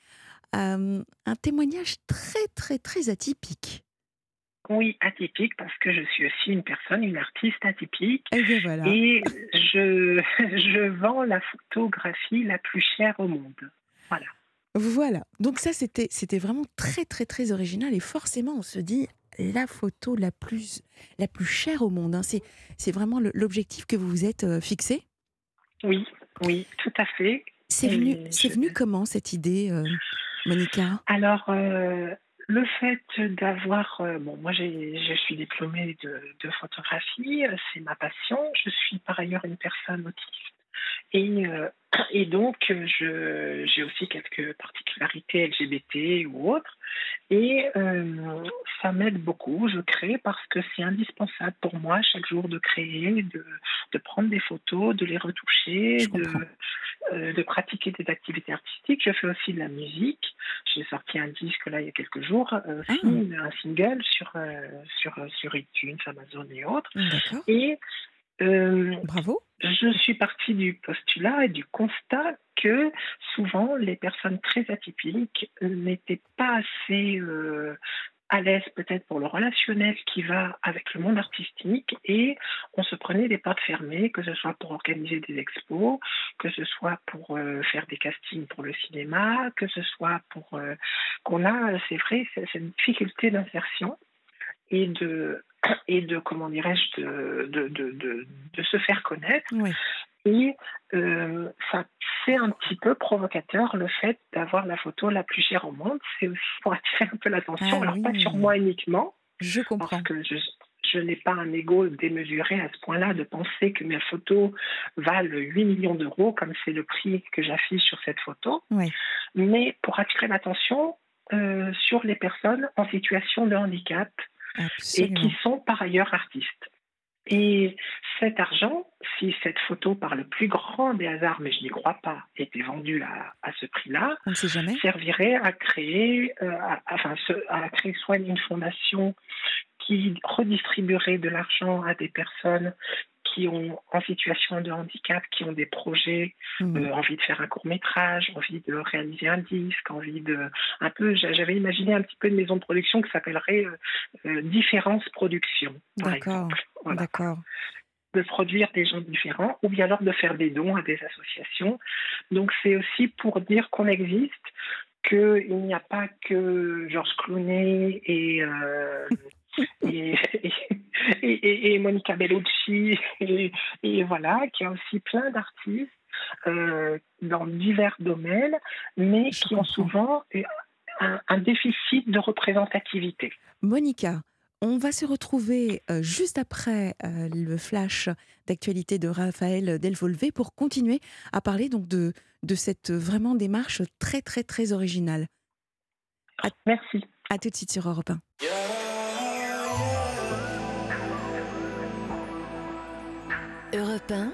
Un témoignage très très très atypique. Oui, atypique parce que je suis aussi une personne, une artiste atypique. Et bien voilà. Et je, je vends la photographie la plus chère au monde. Voilà. Voilà. Donc ça, c'était, c'était vraiment très, très, très original. Et forcément, on se dit, la photo la plus, la plus chère au monde. hein. C'est, c'est vraiment l'objectif que vous vous êtes euh, fixé? Oui, oui, tout à fait. C'est venu, je- venu comment cette idée, euh, Monica? Alors, euh, le fait d'avoir... bon, moi, j'ai, je suis diplômée de, de photographie, c'est ma passion. Je suis par ailleurs une personne autiste. Et, euh, et donc, j'ai aussi quelques particularités LGBT ou autres. Et euh, ça m'aide beaucoup. Je crée parce que c'est indispensable pour moi chaque jour de créer, de, de prendre des photos, de les retoucher, de, euh, de pratiquer des activités artistiques. Je fais aussi de la musique. J'ai sorti un disque là il y a quelques jours, euh, Ah. un single sur, sur, sur iTunes, Amazon et autres. Et euh, Bravo. je suis partie du postulat et du constat que souvent les personnes très atypiques n'étaient pas assez euh, à l'aise peut-être pour le relationnel qui va avec le monde artistique et on se prenait des portes fermées, que ce soit pour organiser des expos, que ce soit pour euh, faire des castings pour le cinéma, que ce soit pour euh, qu'on a, c'est vrai, c'est- cette difficulté d'insertion et de et de comment dirais-je de, de, de, de, se faire connaître Oui. et euh, ça c'est un petit peu provocateur le fait d'avoir la photo la plus chère au monde c'est aussi pour attirer un peu l'attention Ah alors pas oui. sur moi uniquement Je comprends. parce que je je n'ai pas un ego démesuré à ce point-là de penser que mes photos valent 8 millions d'euros, comme c'est le prix que j'affiche sur cette photo, Oui. mais pour attirer l'attention euh, sur les personnes en situation de handicap et qui sont par ailleurs artistes. Et cet argent, si cette photo, par le plus grand des hasards, mais je n'y crois pas, était vendue à, à ce prix-là, servirait à créer, euh, à, enfin, ce- à créer soit une fondation qui redistribuerait de l'argent à des personnes qui ont en situation de handicap, qui ont des projets Mhm. euh, envie de faire un court métrage, envie de réaliser un disque, envie de un peu. j'a- J'avais imaginé un petit peu une maison de production qui s'appellerait euh, euh, Différence Production, par D'accord. exemple. Voilà. D'accord. De produire des gens différents, ou bien alors de faire des dons à des associations. Donc c'est aussi pour dire qu'on existe, qu'il n'y a pas que Georges Clooney et euh, et, et, et- et Monica Bellucci et, et voilà, qu'il y a aussi plein d'artistes euh, dans divers domaines, mais Je qui ont souvent un, un déficit de représentativité. Monica, on va se retrouver euh, juste après euh, le flash d'actualité de Raphaël Delvolvé pour continuer à parler donc de, de cette vraiment démarche très très très originale. Merci. À tout de suite sur Europe 1. Europe 1,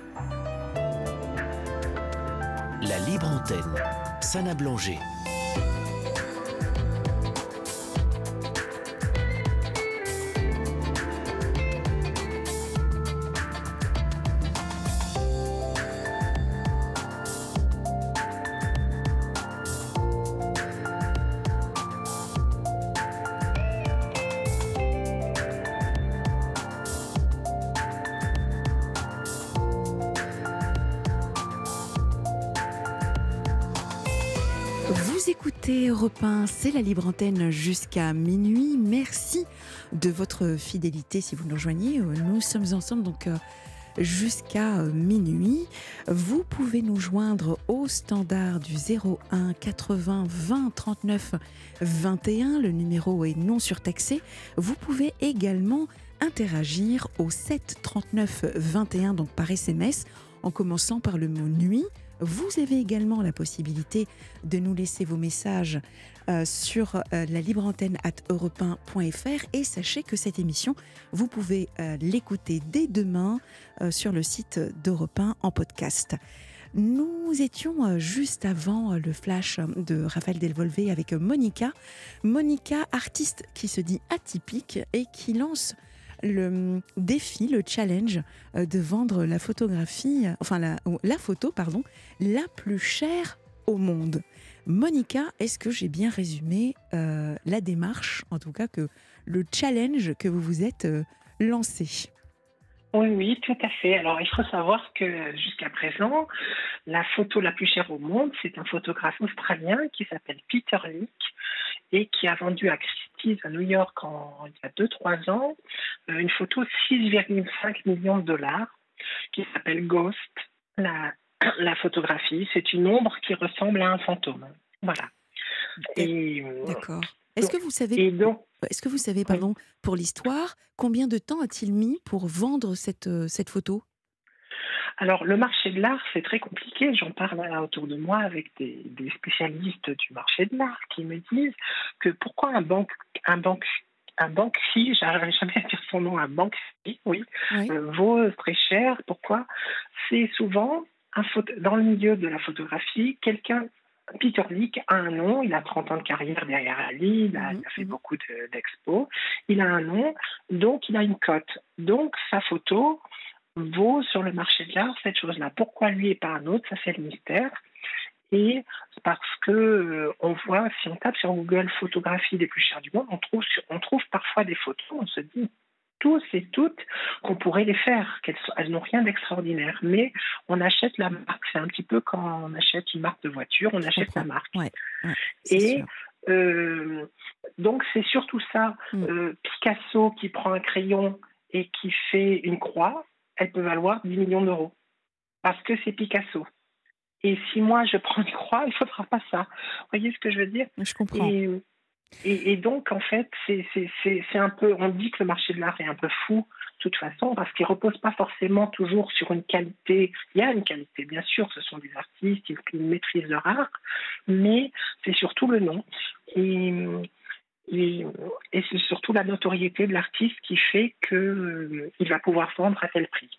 La libre antenne. Sana Blanger. Écoutez Europe 1, c'est la libre antenne jusqu'à minuit. Merci de votre fidélité si vous nous rejoignez. Euh, Nous sommes ensemble donc euh, jusqu'à euh, minuit. Vous pouvez nous joindre au standard du 01 80 20 39 21. Le numéro est non surtaxé. Vous pouvez également interagir au 7 39 21 donc par SMS en commençant par le mot nuit. Vous avez également la possibilité de nous laisser vos messages euh, sur euh, la libre antenne at europe1.fr et sachez que cette émission, vous pouvez euh, l'écouter dès demain sur le site d'Europe 1 en podcast. Nous étions juste avant le flash de Raphaël Delvolvé avec Monica. Monica, artiste qui se dit atypique et qui lance le hum, défi, le challenge de vendre la photographie, enfin la photo, pardon, la plus chère au monde. Monica, est-ce que j'ai bien résumé euh, la démarche, en tout cas que le challenge que vous vous êtes euh, lancé? Oui, oui, tout à fait. Alors, il faut savoir que jusqu'à présent, la photo la plus chère au monde, c'est un photographe australien qui s'appelle Peter Leak et qui a vendu à Christie's à New York il y a 2-3 ans euh, une photo 6,5 millions de dollars qui s'appelle Ghost. la photographie, c'est une ombre qui ressemble à un fantôme. Voilà. Euh, D'accord. Est-ce que vous savez, est-ce que vous savez, pardon, pour l'histoire, combien de temps a-t-il mis pour vendre cette, euh, cette photo? Alors, le marché de l'art, c'est très compliqué. J'en parle autour de moi avec des, des, spécialistes du marché de l'art qui me disent que pourquoi un banque, un banque un banquier, j'arrive jamais à dire son nom, un banquier, oui, oui. Euh, vaut très cher. Pourquoi? C'est souvent un dans le milieu de la photographie, quelqu'un Peter Lick a un nom, il a 30 ans de carrière derrière lui, il a, il a fait beaucoup d'expos, il a un nom, donc il a une cote. Donc sa photo vaut sur le marché de l'art cette chose-là. Pourquoi lui et pas un autre? Ça, c'est le mystère. Et parce que euh, on voit, si on tape sur Google photographie des plus chers du monde, on trouve, on trouve parfois des photos, on se dit tous et toutes qu'on pourrait les faire, qu'elles elles n'ont rien d'extraordinaire. Mais on achète la marque. C'est un petit peu quand on achète une marque de voiture, on achète la marque. Ouais, ouais, et euh, donc c'est surtout ça. Mm. Euh, Picasso qui prend un crayon et qui fait une croix, elle peut valoir 10 millions d'euros. Parce que c'est Picasso. Et si moi je prends une croix, il ne faudra pas ça. Vous voyez ce que je veux dire? Je comprends. Et, et, et donc, en fait, c'est un peu. On dit que le marché de l'art est un peu fou, de toute façon, parce qu'il ne repose pas forcément toujours sur une qualité. Il y a une qualité, bien sûr, ce sont des artistes, ils, ils maîtrisent leur art, mais c'est surtout le nom. Et. Et, et c'est surtout la notoriété de l'artiste qui fait qu'il euh, va pouvoir vendre à tel prix.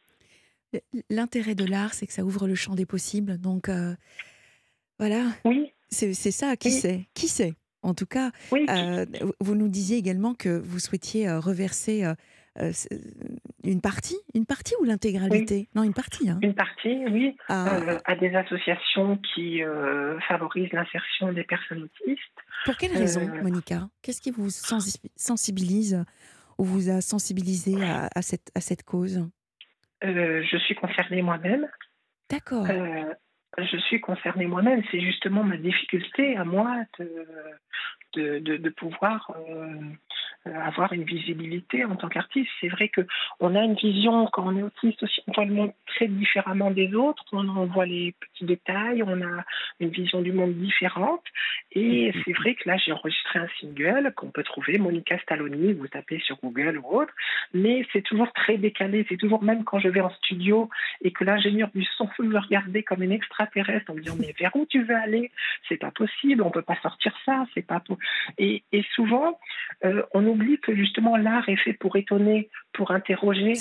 L'intérêt de l'art, c'est que ça ouvre le champ des possibles. Donc, euh, voilà. Oui. C'est ça. Qui sait? Qui sait? En tout cas, oui. euh, vous nous disiez également que vous souhaitiez euh, reverser une partie, une partie ou l'intégralité? Oui. Non, une partie. Hein. Une partie, oui, ah. à des associations qui favorisent l'insertion des personnes autistes. Pour quelle raison, Monica? Qu'est-ce qui vous sensibilise ou vous a sensibilisé à, à, cette, à cette cause? Euh, je suis concernée moi-même. D'accord. Euh, je suis concernée moi-même. C'est justement ma difficulté à moi de, pouvoir euh, avoir une visibilité en tant qu'artiste. C'est vrai qu'on a une vision, quand on est autiste aussi, on voit le monde très différemment des autres, on, on voit les petits détails, on a une vision du monde différente. Et c'est vrai que là, j'ai enregistré un single qu'on peut trouver, Monica Stalloni, vous tapez sur Google ou autre, mais c'est toujours très décalé. C'est toujours, même quand je vais en studio et que l'ingénieur du son peut me regarder comme une extraterrestre en me disant, mais vers où tu veux aller? C'est pas possible, on peut pas sortir ça, c'est pas et, et, souvent, euh, on oublie que justement l'art est fait pour étonner, pour interroger,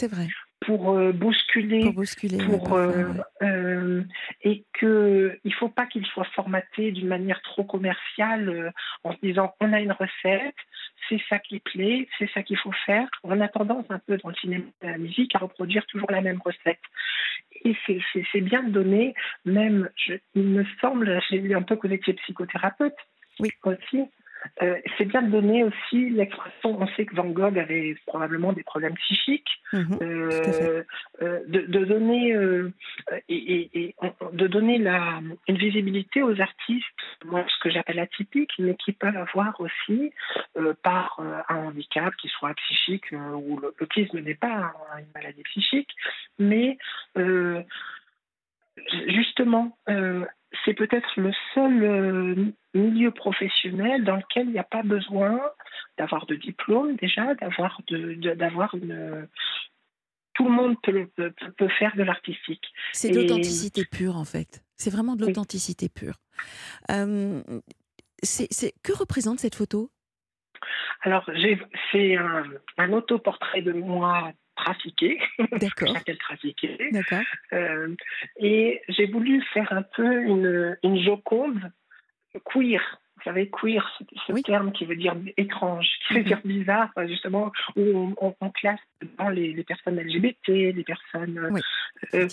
pour euh, bousculer, pour, bousculer, pour ouais, euh, et que il faut pas qu'il soit formaté d'une manière trop commerciale en se disant on a une recette, c'est ça qui plaît, c'est ça qu'il faut faire. On a tendance un peu dans le cinéma et la musique à reproduire toujours la même recette. Et c'est bien de donner, même, je, il me semble, j'ai lu un peu que vous étiez psychothérapeute oui. aussi. Euh, c'est bien de donner aussi l'expression. On sait que Van Gogh avait probablement des problèmes psychiques. Mmh, euh, euh, de, de, donner et, et, et, de donner la, une visibilité aux artistes, moi ce que j'appelle atypiques, mais qui peuvent avoir aussi par un handicap, qui soit psychique ou l'autisme n'est pas une maladie psychique, mais justement c'est peut-être le seul euh, milieu professionnel dans lequel il n'y a pas besoin d'avoir de diplôme déjà, d'avoir de, d'avoir une tout le monde peut, peut, peut faire de l'artistique. C'est de l'authenticité pure en fait. C'est vraiment de l'authenticité oui. pure. Euh, c'est, c'est... Que représente cette photo? Alors, j'ai... c'est un, un autoportrait de moi trafiqué. D'accord. trafiqué. D'accord. Euh, et j'ai voulu faire un peu une, une joconde queer. Vous savez, queer, ce oui. terme qui veut dire étrange, qui veut -hmm. dire bizarre, justement, où on, on, on classe dans les, les, personnes LGBT, les personnes. Oui, euh,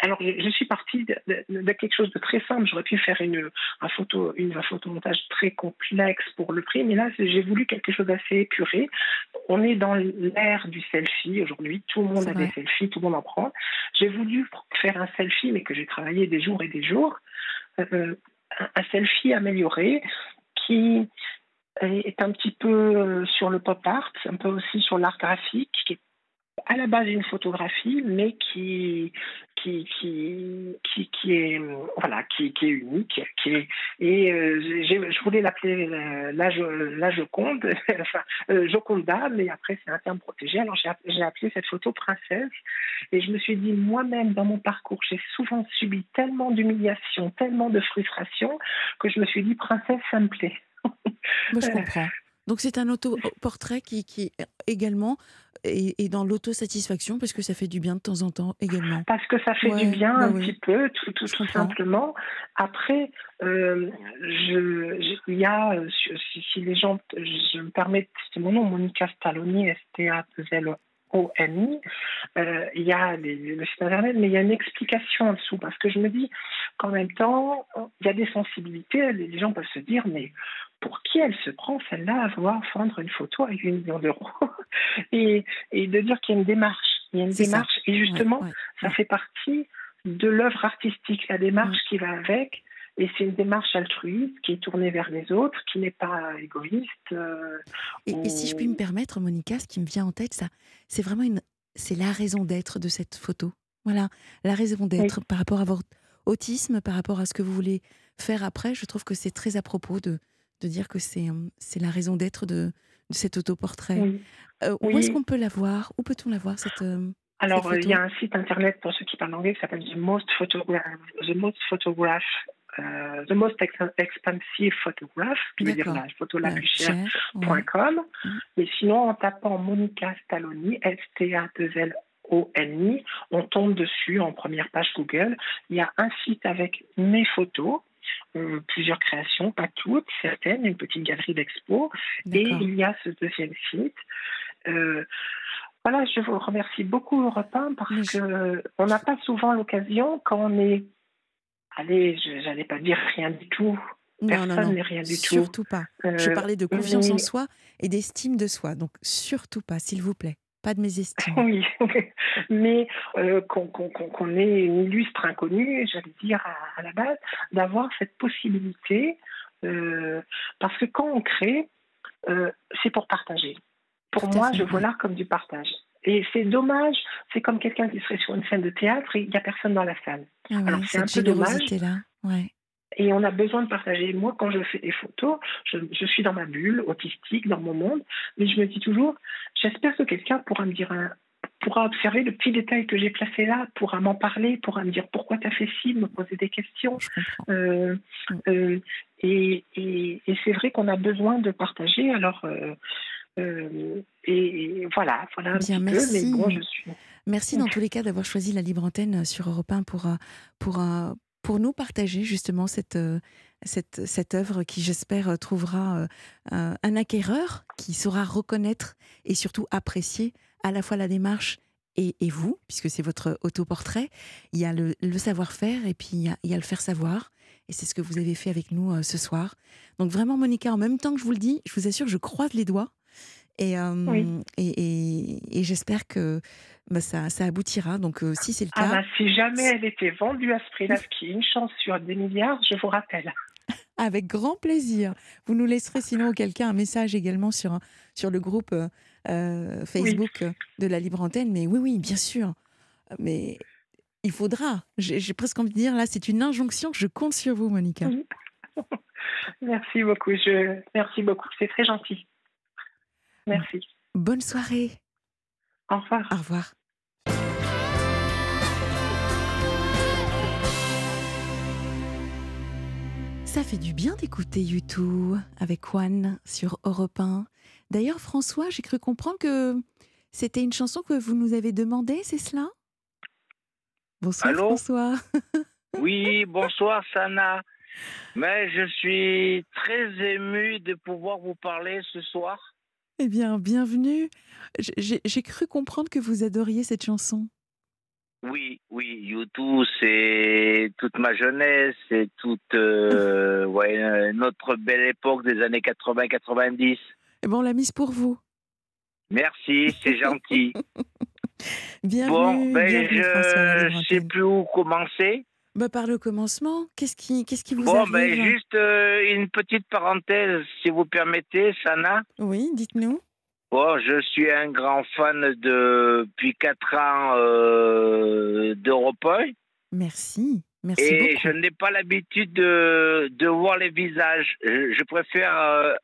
alors, je, je, suis partie de, de, de, quelque chose de très simple. J'aurais pu faire une, un, photo, une, un photomontage très complexe pour le prix, mais là, j'ai voulu quelque chose d'assez épuré. On est dans l'ère du selfie aujourd'hui. Tout le monde a vrai. des selfies, tout le monde en prend. J'ai voulu faire un selfie, mais que j'ai travaillé des jours et des jours. Euh, un selfie amélioré qui est un petit peu sur le pop art, un peu aussi sur l'art graphique, à la base une photographie, mais qui qui qui qui, qui est voilà qui, qui est unique, qui est, et euh, je voulais l'appeler euh, la, la Joconde, enfin euh, Joconda, mais après c'est un terme protégé. Alors j'ai app- j'ai appelé cette photo princesse, et je me suis dit moi-même dans mon parcours j'ai souvent subi tellement d'humiliation, tellement de frustration que je me suis dit princesse ça me plaît. Moi, je comprends. Donc, c'est un autoportrait qui, qui également est, est dans l'autosatisfaction parce que ça fait du bien de temps en temps également. Parce que ça fait Ouais, du bien bah un petit peu, tout, simplement. Après, euh, je, il y a, euh, si, les gens, je me permets, c'est mon nom, Monica Stalloni, S-T-A-L-O-N-I. Euh, il y a les- le site internet, mais il y a une explication en dessous, parce que je me dis qu'en même temps, il y a des sensibilités, les gens peuvent se dire, mais pour qui elle se prend celle-là à vouloir vendre une photo avec 8 millions d'euros et, et de dire qu'il y a une démarche. Il y a une ça. démarche. Et justement, Ouais, ouais. ça fait partie de l'œuvre artistique, la démarche qui va avec. Et c'est une démarche altruiste qui est tournée vers les autres, qui n'est pas égoïste. euh, Et, et si je puis me permettre, Monica, ce qui me vient en tête, ça, c'est vraiment une, c'est la raison d'être de cette photo. Voilà, la raison d'être par rapport à votre autisme, par rapport à ce que vous voulez faire après. Je trouve que c'est très à propos de, de dire que c'est, euh, c'est la raison d'être de, de cet autoportrait. oui. Euh, Où Oui. est-ce qu'on peut la voir? Où peut-on la voir cette euh, Alors, il y a un site internet pour ceux qui parlent anglais qui s'appelle The Most Photograph, The Most Photograph, euh, The Most Ex- Expensive Photograph, qui veut dire la photo la plus chère. chère, ouais. Mais sinon, en tapant Monica Stalloni, S-T-A-2-L-O-N-I, on tombe dessus en première page Google. Il y a un site avec mes photos, euh, plusieurs créations, pas toutes, certaines, une petite galerie d'expo. Et il y a ce deuxième site. Euh, voilà, je vous remercie beaucoup Europe 1 parce Mais je- que on n'a pas souvent l'occasion quand on est, allez, je n'allais pas dire rien du tout, Non, personne n'est rien du tout. Surtout pas. Je Euh, parlais de confiance en soi et d'estime de soi. Donc, surtout pas, s'il vous plaît. Pas de mésestime. Oui, mais euh, qu'on ait une illustre inconnue, j'allais dire à, à la base, d'avoir cette possibilité, euh, parce que quand on crée, c'est pour partager. Pour Tout moi, fait, je vois l'art comme du partage. Et c'est dommage, c'est comme quelqu'un qui serait sur une scène de théâtre et il n'y a personne dans la salle. Ah Alors, c'est un peu dommage. Ouais. Et on a besoin de partager. Moi, quand je fais des photos, je, je suis dans ma bulle autistique, dans mon monde, mais je me dis toujours, j'espère que quelqu'un pourra me dire un pourra observer le petit détail que j'ai placé là, pourra m'en parler, pourra me dire pourquoi tu as fait ci, me poser des questions. Euh, Mm. euh, et et, et c'est vrai qu'on a besoin de partager. Alors, euh, euh, et, et voilà, voilà un Bien, petit merci. peu. Mais bon, je suis. Merci dans tous les cas d'avoir choisi la libre antenne euh, sur Europe 1 pour, euh, pour, pour nous partager justement cette, cette, cette œuvre qui, j'espère, trouvera un acquéreur qui saura reconnaître et surtout apprécier à la fois la démarche et, et vous, puisque c'est votre autoportrait. Il y a le, le savoir-faire et puis il y, a, il y a le faire savoir. Et c'est ce que vous avez fait avec nous ce soir. Donc vraiment, Monica, en même temps que je vous le dis, je vous assure, je croise les doigts. Et, euh, Oui. et, et- et j'espère que bah, ça, ça aboutira. Donc, euh, si c'est le Ah cas, bah, si jamais elle était vendue à ce prix-là, ce qui est une chance sur des milliards, je vous rappelle. avec grand plaisir. Vous nous laisserez sinon quelqu'un un message également sur, sur le groupe euh, euh, Facebook de la Libre Antenne. Mais oui, oui, bien sûr. Mais il faudra. J'ai j'ai presque envie de dire, là, c'est une injonction. Je compte sur vous, Monica. Oui. Merci beaucoup. Je... Merci beaucoup. C'est très gentil. Merci. Bonne soirée. Au revoir. Au revoir. Ça fait du bien d'écouter YouTube avec Juan sur Europe 1. D'ailleurs, François, j'ai cru comprendre que c'était une chanson que vous nous avez demandé, c'est cela? Bonsoir Allô? François. Oui, bonsoir Sana. Mais je suis très ému de pouvoir vous parler ce soir. Eh bien, bienvenue. J'ai cru comprendre que vous adoriez cette chanson. Oui, oui, YouTube, c'est toute ma jeunesse, c'est toute euh, ouais, notre belle époque des années 80-90. Eh bien, on l'a mise pour vous. Merci, c'est gentil. Bienvenue, bon, ben, bienvenue je Libre sais plus où commencer. Bah, par le commencement, qu'est-ce qui, qu'est-ce qui vous Bon, ben, juste euh, une petite parenthèse, si vous permettez, Sana. Oui, dites-nous. Bon, je suis un grand fan de, depuis 4 ans euh, d'Europe 1. Merci. Merci Et beaucoup. je n'ai pas l'habitude de, de voir les visages. Je, je préfère euh,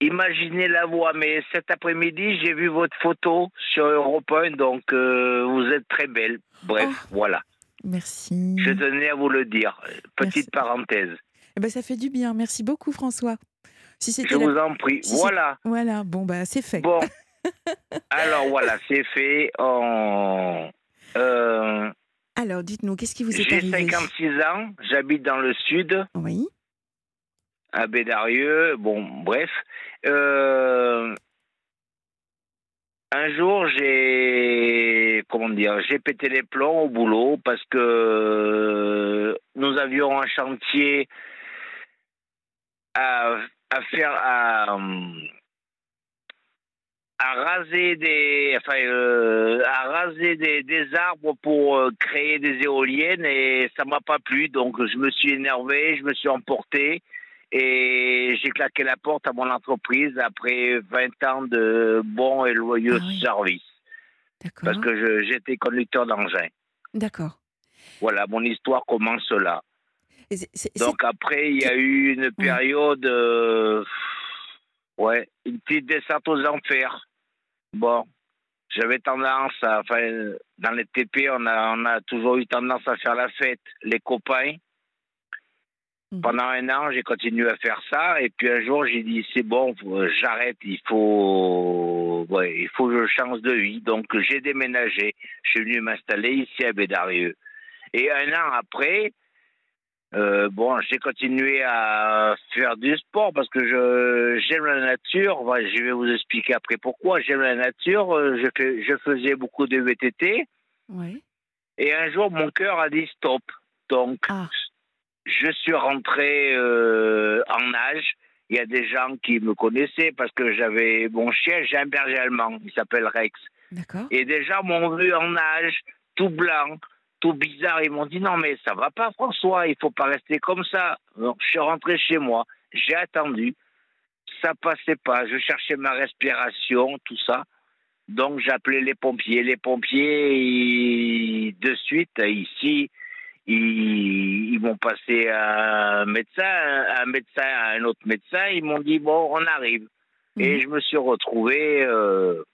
imaginer la voix. Mais cet après-midi, j'ai vu votre photo sur Europe 1, donc euh, vous êtes très belle. Bref, Oh. voilà. Merci. Je tenais à vous le dire. Petite Merci. parenthèse. Eh ben, ça fait du bien. Merci beaucoup, François. Si Je la- vous en prie. si voilà. Voilà, bon, bah, c'est fait. Bon. Alors voilà, c'est fait. On- euh, Alors, dites-nous, qu'est-ce qui vous est J'ai arrivé 56 ans, j'habite dans le sud, Oui. à Bédarieux. Bon, bref. Euh, un jour, j'ai comment dire, j'ai pété les plombs au boulot parce que nous avions un chantier à, faire à, à raser des enfin euh, à raser des, des arbres pour euh, créer des éoliennes et ça m'a pas plu. Donc je me suis énervé, je me suis emporté et j'ai claqué la porte à mon entreprise après 20 ans de bons et loyaux Ah oui. services D'accord. parce que j'étais conducteur d'engin. D'accord. Voilà, mon histoire commence là. Donc après, il y a eu une période, euh, ouais, une petite descente aux enfers. Bon, j'avais tendance à, enfin, dans les TP, on a, on a toujours eu tendance à faire la fête, les copains. Mhm. Pendant un an, j'ai continué à faire ça, et puis un jour, j'ai dit c'est bon, j'arrête, il faut, ouais, il faut que je change de vie. Donc j'ai déménagé, je suis venu m'installer ici à Bédarieux. Et un an après, euh, bon, j'ai continué à faire du sport parce que je j'aime la nature. Je vais vous expliquer après pourquoi. J'aime la nature. euh, Je, fais- je faisais beaucoup de VTT. Ouais. Et un jour, mon cœur a dit stop. Donc, Ah. Je suis rentré euh, en âge. Il y a des gens qui me connaissaient parce que j'avais mon chien, j'ai un berger allemand, il s'appelle Rex. Et des gens m'ont vu en âge, tout blanc, tout bizarre. Ils m'ont dit non, mais ça va pas, François, il faut pas rester comme ça. Donc, je suis rentré chez moi, j'ai attendu, ça passait pas. Je cherchais ma respiration, tout ça. Donc, j'appelais les pompiers. Les pompiers, ils- de suite, ici, ils, ils m'ont passé à un médecin, un médecin, à un autre médecin. Ils m'ont dit bon, on arrive. Et Mhm. je me suis retrouvé euh,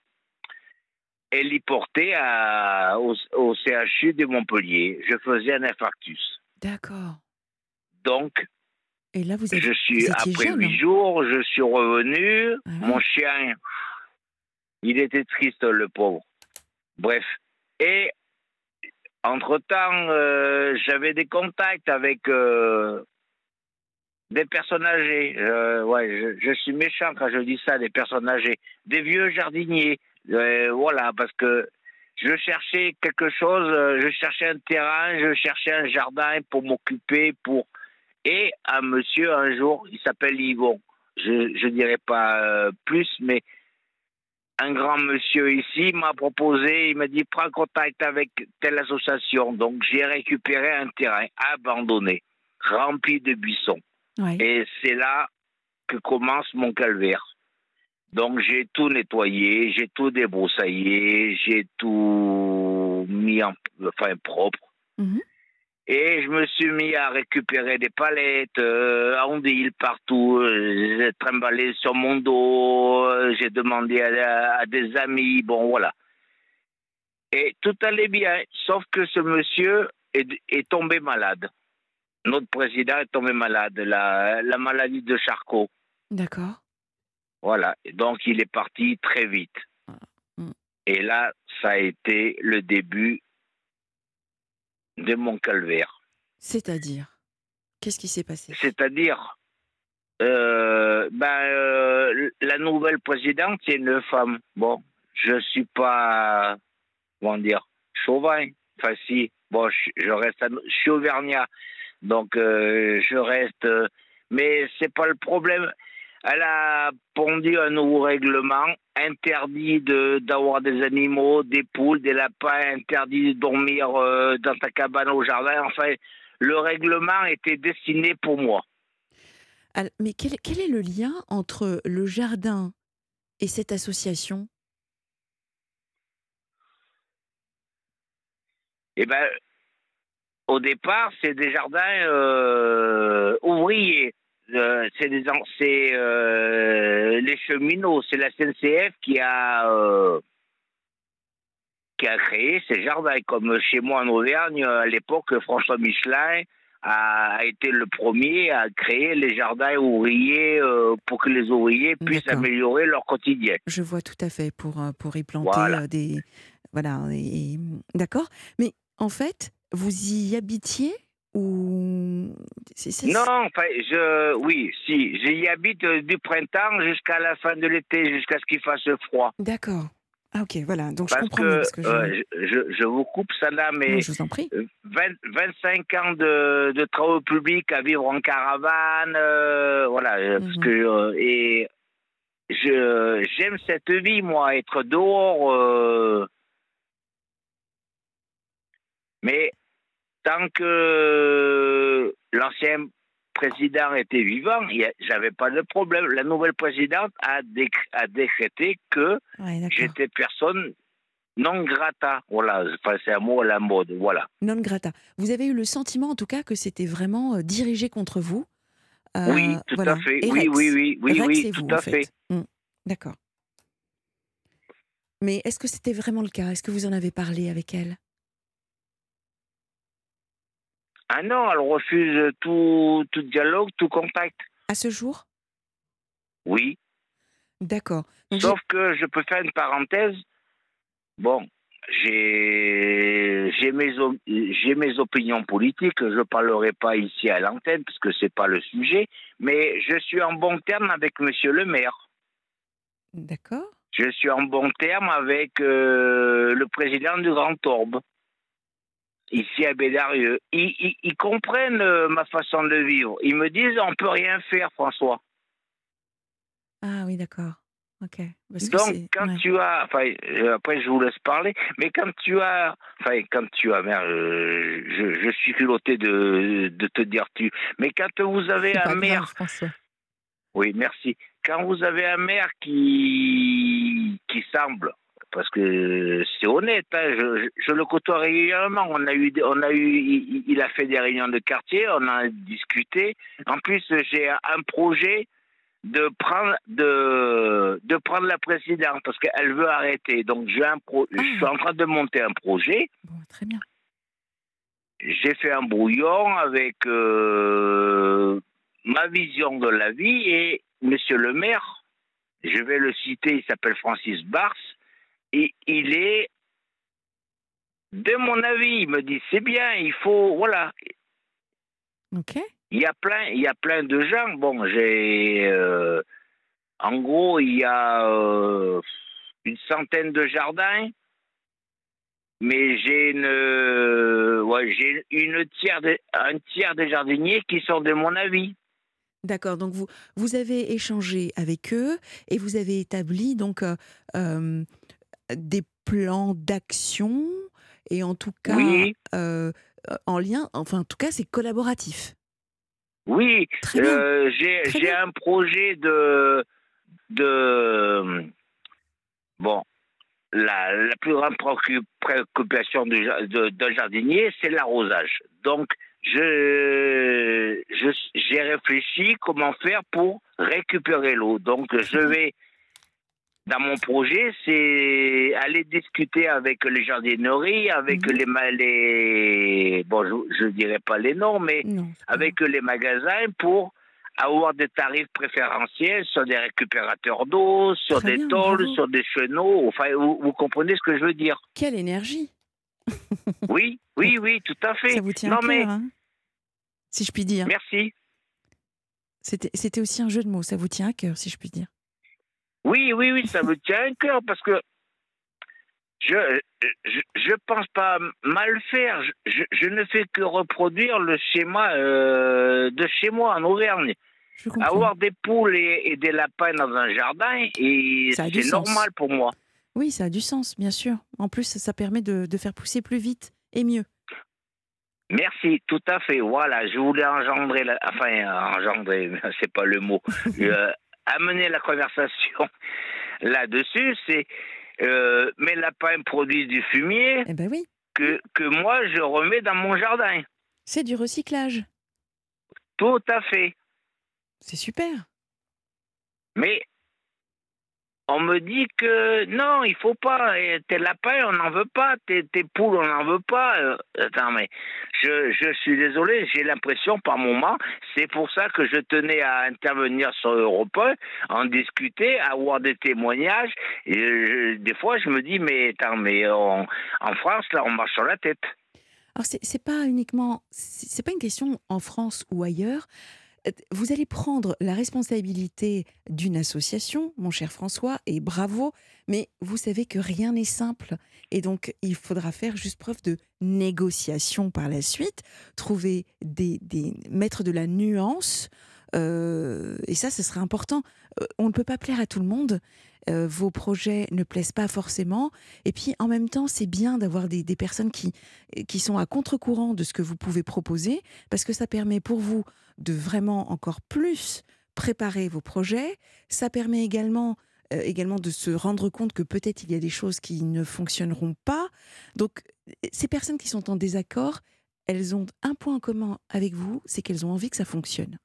héliporté à, au, au CHU de Montpellier. Je faisais un infarctus. D'accord. Donc, Et là, vous, avez, je suis vous après jeune. huit jours, je suis revenu. Ah. Mon chien, il était triste, le pauvre. Bref. Et entre-temps, euh, j'avais des contacts avec euh, des personnes âgées. Ouais, je, suis méchant quand je dis ça, des personnes âgées. Des vieux jardiniers. Euh, voilà, parce que je cherchais quelque chose, je cherchais un terrain, je cherchais un jardin pour m'occuper, pour et un monsieur un jour, il s'appelle Yvon. Je je dirais pas plus, mais un grand monsieur ici m'a proposé, il m'a dit prends contact avec telle association. Donc j'ai récupéré un terrain abandonné, rempli de buissons. Ouais. Et c'est là que commence mon calvaire. Donc j'ai tout nettoyé, j'ai tout débroussaillé, j'ai tout mis en enfin propre. Mhm. Et je me suis mis à récupérer des palettes, euh, en ville partout. euh, J'ai trimballé sur mon dos, euh, j'ai demandé à, à des amis, bon voilà. Et tout allait bien, sauf que ce monsieur est, est tombé malade. Notre président est tombé malade, la, la maladie de Charcot. D'accord. Voilà. Donc il est parti très vite. Mm. Et là, ça a été le début de mon calvaire. C'est-à-dire Qu'est-ce qui s'est passé? C'est-à-dire, euh, ben, euh, la nouvelle présidente, c'est une femme. Bon, je suis pas, comment dire, chauvin. Enfin, si, bon, je, je reste, à- je suis auvergnat, donc euh, je reste. mais c'est pas le problème. Elle a pondu un nouveau règlement interdit de d'avoir des animaux, des poules, des lapins, interdit de dormir euh, dans ta cabane au jardin. Enfin, le règlement était destiné pour moi. Mais quel, quel est le lien entre le jardin Et cette association? Eh ben, au départ, c'est des jardins euh, ouvriers. Euh, c'est euh, les cheminots, c'est la SNCF qui a euh, qui a créé ces jardins. Comme chez moi en Auvergne, à l'époque, François Michelin a, été le premier à créer les jardins ouvriers pour que les ouvriers puissent améliorer leur quotidien. Je vois tout à fait pour, pour y planter Voilà. des. Voilà, et- d'accord. Mais en fait, vous y habitiez? Ou. c'est- c'est- Non, enfin, je, oui, si, j'y habite euh, du printemps jusqu'à la fin de l'été, jusqu'à ce qu'il fasse froid. D'accord. Ah, ok, voilà. Donc je Parce comprends que, mieux. Parce que je... euh, je, je- je vous coupe ça là, mais Non, je vous en prie. euh, 20 25 ans de, de travaux publics à vivre en caravane, euh, voilà, euh, parce Mhm. que euh, et je j'aime cette vie moi, être dehors, euh, mais tant que l'ancien président était vivant, j'avais pas de problème. La nouvelle présidente a, déc- a décrété que Ouais, j'étais personne non grata. Voilà, enfin, c'est un mot à la mode. Voilà. Non grata. Vous avez eu le sentiment, en tout cas, que c'était vraiment euh, dirigé contre vous. Euh, oui, tout voilà. à fait. Et Oui, Rex. oui, oui, oui, Rex oui, tout vous, à en fait. fait. Mm, D'accord. Mais est-ce que c'était vraiment le cas? Est-ce que vous en avez parlé avec elle? Ah non, elle refuse tout, tout dialogue, tout contact. À ce jour? Oui. D'accord. Sauf que je peux faire une parenthèse. Bon, j'ai mes op- mes opinions politiques. Je ne parlerai pas ici à l'antenne parce que c'est pas le sujet. Mais je suis en bon terme avec Monsieur le Maire. D'accord. Je suis en bon terme avec euh, le président du Grand Orbe, ici à Bédarieux. Ils, ils- ils comprennent euh, ma façon de vivre. Ils me disent on peut rien faire, François. Ah oui, d'accord. Ok. Parce Donc, quand ouais. tu as, enfin, euh, après je vous laisse parler, mais quand tu as, enfin, quand tu as, merde, euh, je, je suis culotté de, de te dire tu, mais quand vous avez un maire grave. Oui, merci. Quand vous avez un maire qui, qui semble, parce que c'est honnête, hein, je, le côtoie régulièrement. On a eu, on a eu, il, il a fait des réunions de quartier, on a discuté. En plus, j'ai un projet de prendre, de, de prendre la présidente parce qu'elle veut arrêter. Donc, j'ai un pro, je suis Ah. en train de monter un projet. Bon, très bien. J'ai fait un brouillon avec euh, ma vision de la vie et Monsieur le maire, je vais le citer, il s'appelle Francis Bars, et il est, de mon avis, il me dit c'est bien, il faut, voilà, Ok. il y a plein, il y a plein de gens. Bon, j'ai, euh, en gros, il y a euh, une centaine de jardins, mais j'ai une, euh, ouais, j'ai une tiers, de- un tiers des jardiniers qui sont de mon avis. D'accord. Donc vous vous avez échangé avec eux et vous avez établi donc euh, des plans d'action et en tout cas Oui. euh, en lien. Enfin, en tout cas, c'est collaboratif. Oui, euh, j'ai un projet de de bon la, la plus grande préoccup- préoccupation d'un jardinier, c'est l'arrosage. Donc je je- j'ai réfléchi comment faire pour récupérer l'eau. Donc je vais dans mon projet, c'est aller discuter avec les jardineries, avec Mhm. les, les bon, je, je dirais pas les noms, mais Non. avec les magasins pour avoir des tarifs préférentiels sur des récupérateurs d'eau, sur Très des bien, tôles, bravo. sur des chenaux. Enfin, vous, vous comprenez ce que je veux dire Quelle énergie Oui, oui, oui, tout à fait. Ça vous tient non, à cœur, mais hein si je puis dire. merci. C'était aussi un jeu de mots. Ça vous tient à cœur, si je puis dire. Oui, oui, oui, ça me tient à cœur parce que je je, je pense pas mal faire. Je, ne fais que reproduire le schéma euh, de chez moi en Auvergne. Avoir des poules et, et des lapins dans un jardin, c'est normal pour moi. Oui, ça a du sens, bien sûr. En plus, ça permet de, de faire pousser plus vite et mieux. Merci, tout à fait. Voilà, je voulais engendrer, la... enfin, engendrer, c'est pas le mot, Euh, amener la conversation là-dessus, c'est euh, mes lapins produisent du fumier Eh ben oui, que, que moi je remets dans mon jardin. c'est du recyclage. Tout à fait. C'est super. Mais on me dit que non, il faut pas. Tes lapins, on n'en veut pas. Tes, tes poules, on n'en veut pas. Euh, Attends, mais je, je suis désolé, j'ai l'impression par moment, c'est pour ça que je tenais à intervenir sur Europe 1, en discuter, avoir des témoignages. Et des fois, je me dis, mais attends, mais on- en France, là, on marche sur la tête. Alors c'est pas uniquement, c'est pas une question en France ou ailleurs. Vous allez prendre la responsabilité d'une association, mon cher François, et bravo. Mais vous savez que rien n'est simple, et donc il faudra faire juste preuve de négociation par la suite, trouver des, des mettre de la nuance. euh, et ça, ce sera important. Euh, on ne peut pas plaire à tout le monde. Euh, vos projets ne plaisent pas forcément. Et puis, en même temps, c'est bien d'avoir des, personnes qui, qui sont à contre-courant de ce que vous pouvez proposer, parce que ça permet pour vous de vraiment encore plus préparer vos projets. Ça permet également, euh, également de se rendre compte que peut-être il y a des choses qui ne fonctionneront pas. Donc, ces personnes qui sont en désaccord, elles ont un point en commun avec vous, c'est qu'elles ont envie que ça fonctionne.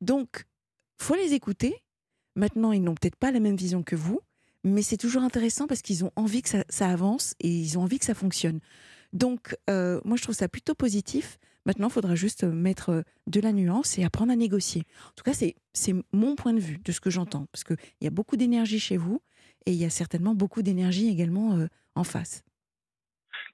Donc, faut les écouter. Maintenant, ils n'ont peut-être pas la même vision que vous, mais c'est toujours intéressant parce qu'ils ont envie que ça, ça avance et ils ont envie que ça fonctionne. Donc, euh, moi, je trouve ça plutôt positif. Maintenant, il faudra juste mettre euh, de la nuance et apprendre à négocier. En tout cas, c'est mon point de vue de ce que j'entends, parce qu'il y a beaucoup d'énergie chez vous et il y a certainement beaucoup d'énergie également euh, en face.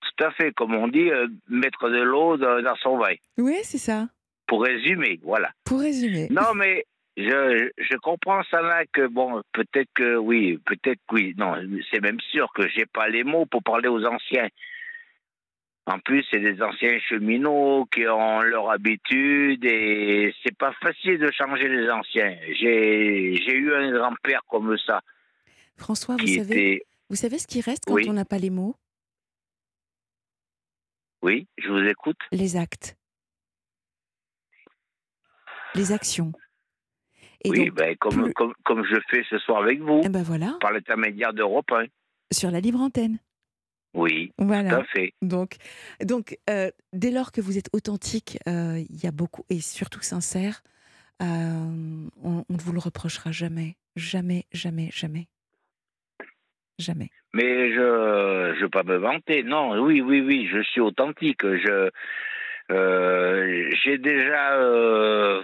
Tout à fait, comme on dit, euh, mettre de l'eau dans, dans son vin. Oui, c'est ça. Pour résumer, voilà. Pour résumer. Non, mais je, je comprends ça là que bon, peut-être que oui, peut-être que oui. Non, c'est même sûr que j'ai pas les mots pour parler aux anciens. En plus, c'est des anciens cheminots qui ont leur habitude et c'est pas facile de changer les anciens. J'ai j'ai eu un grand-père comme ça François, vous savez, était. vous savez ce qui reste quand Oui. on n'a pas les mots? Oui, je vous écoute. Les actes. Les actions. Et oui, donc, ben, comme, plus- comme, comme je fais ce soir avec vous, eh ben voilà, par l'intermédiaire d'Europe 1. sur la libre antenne. Oui, tout à fait. Donc, donc euh, dès lors que vous êtes authentique, euh, il y a beaucoup, et surtout sincère, euh, on, ne vous le reprochera jamais. Jamais, jamais, jamais. Jamais. Mais je ne veux pas me vanter. Non, oui, oui, oui, je suis authentique. Je j'ai déjà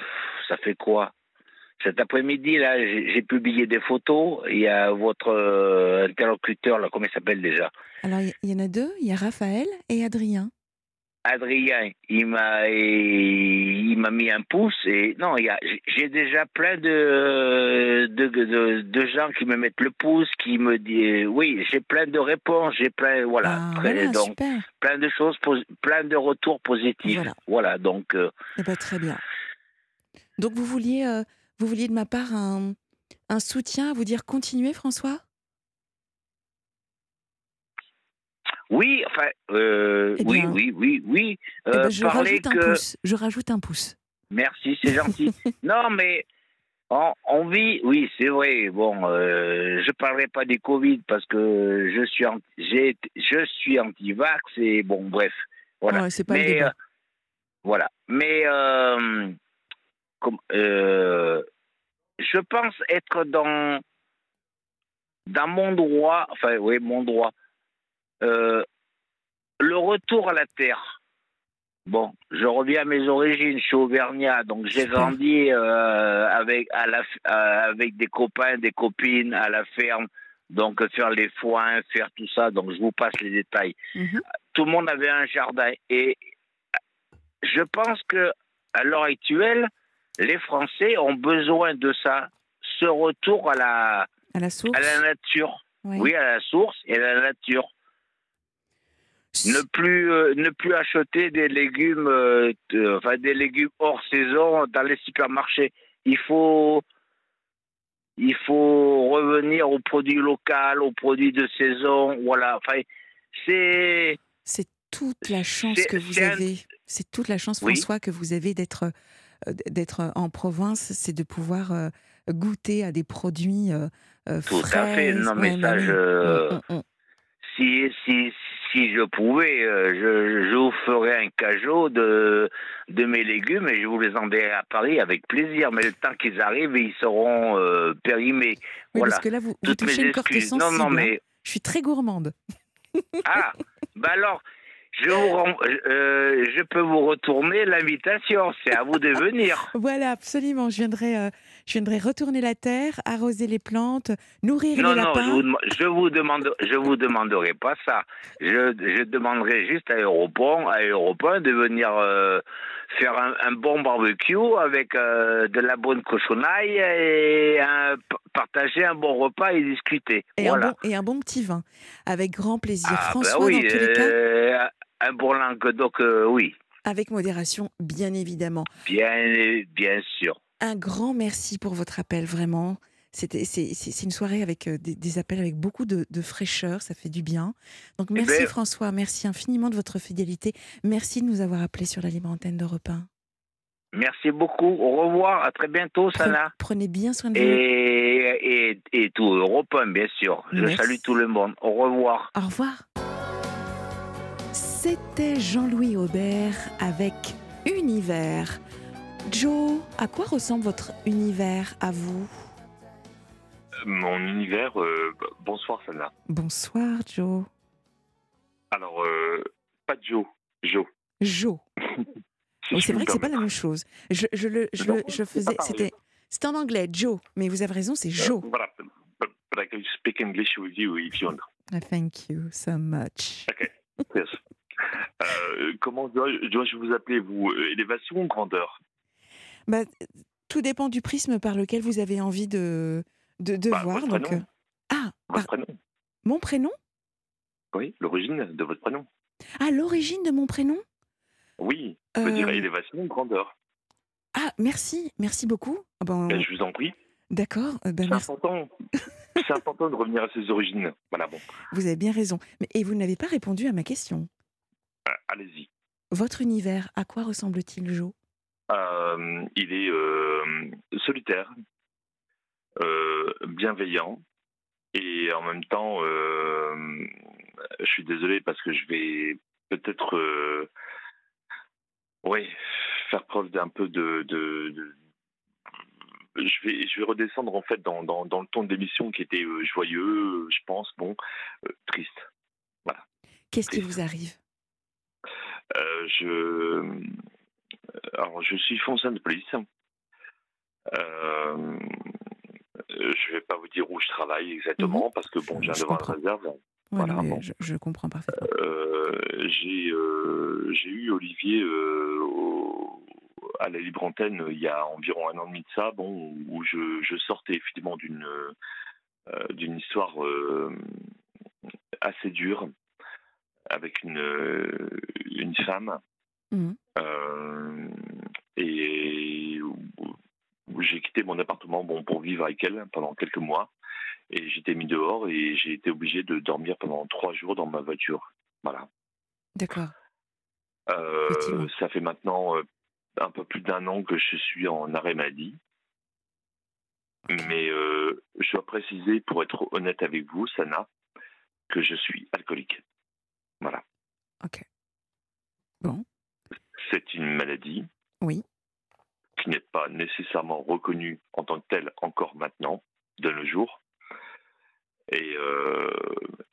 ça fait quoi? Cet après-midi là, j'ai publié des photos. Il y a votre euh, interlocuteur là, comment il s'appelle déjà? Alors, il y, en a deux, il y a Raphaël et Adrien. Adrien, il m'a il m'a mis un pouce et non, il y a j'ai déjà plein de de, de de gens qui me mettent le pouce, qui me disent oui, j'ai plein de réponses, j'ai plein voilà, Ah, voilà, donc super. plein de choses, plein de retours positifs. Voilà. Voilà, donc euh, Eh ben, très bien. Donc, vous vouliez, euh, vous vouliez de ma part un, un soutien à vous dire continuez, François? Oui, enfin, euh, Eh oui, bien, oui, oui, oui. Eh Euh, ben, je parler rajoute un que pouce. Je rajoute un pouce. merci, c'est gentil. non, mais on, on vit, oui, c'est vrai. Bon, euh, je parlerai pas des Covid parce que je suis, anti- j'ai, été- je suis anti-vax et bon, bref, voilà. Ouais, pas le débat. euh, voilà. Mais euh, je pense être dans dans mon droit, enfin oui, mon droit. Euh, le retour à la terre. Bon, je reviens à mes origines, je suis auvergnat, donc j'ai grandi euh, avec à la f- avec des copains, des copines à la ferme, donc faire les foins, faire tout ça. Donc je vous passe les détails Mhm. tout le monde avait un jardin. Et je pense que à l'heure actuelle, les Français ont besoin de ça, ce retour à la, À la source à la nature. Oui, à la source et à la nature. Ne plus, euh, ne plus acheter des légumes, euh, de- enfin des légumes hors saison dans les supermarchés. Il faut, il faut revenir aux produits locaux, aux produits de saison. Voilà. Enfin, c'est C'est toute la chance que vous un- avez. C'est toute la chance, Oui. François, que vous avez d'être d'être en province, c'est de pouvoir euh, goûter à des produits euh, euh, Tout à fait. Non, mais ça, bah je- Mm, mm, mm. Si, si, si je pouvais, euh, je, je vous ferais un cajot de, de mes légumes et je vous les enverrai à Paris avec plaisir. Mais le temps qu'ils arrivent, ils seront euh, périmés. Oui, voilà. parce que là, vous, vous Toutes touchez mes une excuses. sensible. Non, non, hein. mais. Je suis très gourmande. Ah, bah alors, je, euh, je peux vous retourner l'invitation. C'est à vous de venir. Voilà, absolument. Je viendrai, euh, je viendrai retourner la terre, arroser les plantes, nourrir Non, les non, lapins. je vous, dem- je vous demande, je vous demanderai pas ça. Je, je demanderai juste à Europont, à Europont de venir euh, faire un, un bon barbecue avec euh, de la bonne cochonaille et un- partager un bon repas et discuter. Et, voilà. un bon, et un bon petit vin, avec grand plaisir. ah, François, bah oui, dans tous les cas, euh, un bon Languedoc, euh, oui, avec modération, bien évidemment. bien, bien sûr. Un grand merci pour votre appel, vraiment. C'était, c'est, une soirée avec euh, des, des appels avec beaucoup de, de fraîcheur, ça fait du bien. Donc Eh merci ben- François, merci infiniment de votre fidélité. Merci de nous avoir appelés sur la libre antenne d'Europe 1. Merci beaucoup. Au revoir. À très bientôt, Sana. Prenez bien soin de vous. Et, et, et tout Europe 1, bien sûr. Je salue tout le monde. Au revoir. Au revoir. C'était Jean-Louis Aubert avec Univers. Joe, à quoi ressemble votre univers à vous Mon univers, euh, b- bonsoir Sana. Bonsoir Joe. Alors, euh, pas Joe, Joe. Joe. si c'est vrai que c'est pas la même chose. Je, je le, je, Non, le- je faisais, c'était, c'était en anglais, Joe. Mais vous avez raison, c'est Joe. Euh, voilà. But, but I can speak English with you if you want. Ah, Thank you so much. Yes. Euh, comment dois-je vous appeler, vous euh, Élévation ou grandeur? Bah, tout dépend du prisme par lequel vous avez envie de, de, de Bah, voir. votre Donc, prénom. euh, ah, Votre par- prénom mon prénom? Oui, l'origine de votre prénom. Ah, l'origine de mon prénom? Oui, je Euh, élévation ou grandeur. Ah, merci, merci beaucoup. Ah ben, Ben, je vous en prie. D'accord, euh, ben, C'est important. C'est important de revenir à ses origines. Voilà, bon. Vous avez bien raison. Mais, et vous n'avez pas répondu à ma question. Euh, Allez-y. Votre univers, à quoi ressemble-t-il, Jo il est euh, solitaire, euh, bienveillant et en même temps, euh, je suis désolé parce que je vais peut-être, euh, oui, faire preuve d'un peu de, de- de- je vais, je vais redescendre en fait dans, dans, dans le ton de l'émission qui était euh, joyeux, je pense, bon, euh, triste. Qu'est-ce qui vous arrive? Euh, je, alors, je suis fonctionnaire de police. Euh, je vais pas vous dire où je travaille exactement parce que bon, viens Mhm. Je de réserve. Ouais, Voilà, non, mais bon. je, je comprends parfaitement. Euh, j'ai euh, j'ai eu Olivier euh, au- à la libre antenne il y a environ un an et demi de ça, bon, où je, je sortais effectivement d'une euh, d'une histoire euh, assez dure avec une une femme Mhm. euh, et j'ai quitté mon appartement bon pour vivre avec elle pendant quelques mois et j'étais mis dehors et j'ai été obligé de dormir pendant trois jours dans ma voiture. Voilà. D'accord. Euh, ça fait maintenant euh, un peu plus d'un an que je suis en arrêt maladie. Mais euh, je dois préciser, pour être honnête avec vous, Sana, que je suis alcoolique. Voilà. Ok. Bon. C'est une maladie Oui. qui n'est pas nécessairement reconnue en tant que telle encore maintenant, de nos jours. Et, euh,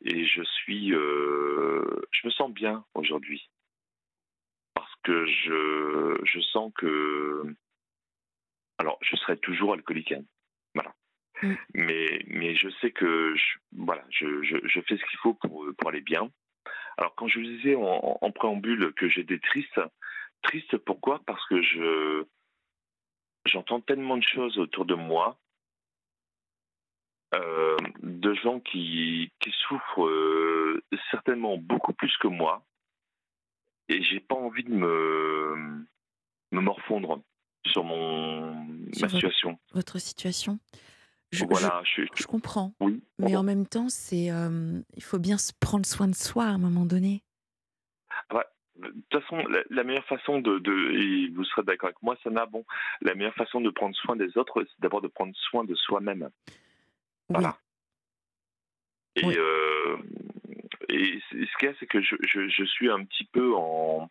et je suis, euh, je me sens bien aujourd'hui parce que je, je sens que, alors, je serai toujours alcoolique, hein. voilà. Mm. Mais, mais je sais que, je, voilà, je, je, je fais ce qu'il faut pour, pour aller bien. Alors, quand je vous disais en, en préambule que j'étais triste, triste pourquoi? Parce que je, j'entends tellement de choses autour de moi, euh, de gens qui, qui souffrent euh, certainement beaucoup plus que moi, et j'ai pas envie de me, me morfondre sur mon Sur ma votre- situation. Votre situation je, voilà, je, je, je comprends. oui. Mais en même temps, c'est, euh, il faut bien se prendre soin de soi à un moment donné. De toute façon, la, la meilleure façon de, de- et vous serez d'accord avec moi, Sana, bon, la meilleure façon de prendre soin des autres, c'est d'abord de prendre soin de soi-même. Voilà. Et, Oui. euh, et ce qu'il y a, c'est que je, je, je suis un petit peu en.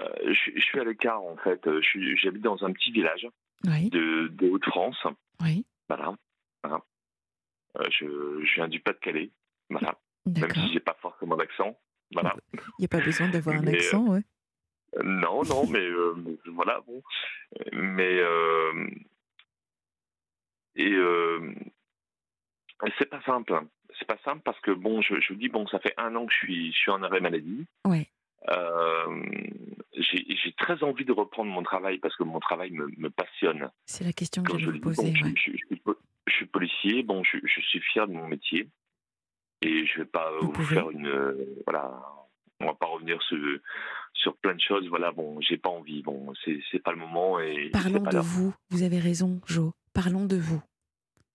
euh, je, je suis à l'écart, en fait. Suis- J'habite dans un petit village Oui, de, de Haute-France. oui, Voilà. Voilà. Euh, je, viens du Pas-de-Calais. Voilà. Même si j'ai pas forcément d'accent. Voilà. Il n'y a pas besoin d'avoir un accent, ouais. Euh, Non, non, mais euh, voilà, bon. Mais euh, et c'est pas simple. C'est pas simple parce que bon, je, je vous dis bon, ça fait un an que je suis, je suis en arrêt maladie. Ouais. Euh, j'ai très envie de reprendre mon travail parce que mon travail me, me passionne. C'est la question que je vous dis, bon, poser. je, ouais. je- je suis po- je suis policier, bon, je suis fier de mon métier et je vais pas euh, Vous faire une euh, voilà. On va pas revenir sur, sur plein de choses. Voilà, bon, j'ai pas envie. Bon, c'est c'est pas le moment et Parlons de vous. Vous avez raison, Jo. Parlons de vous.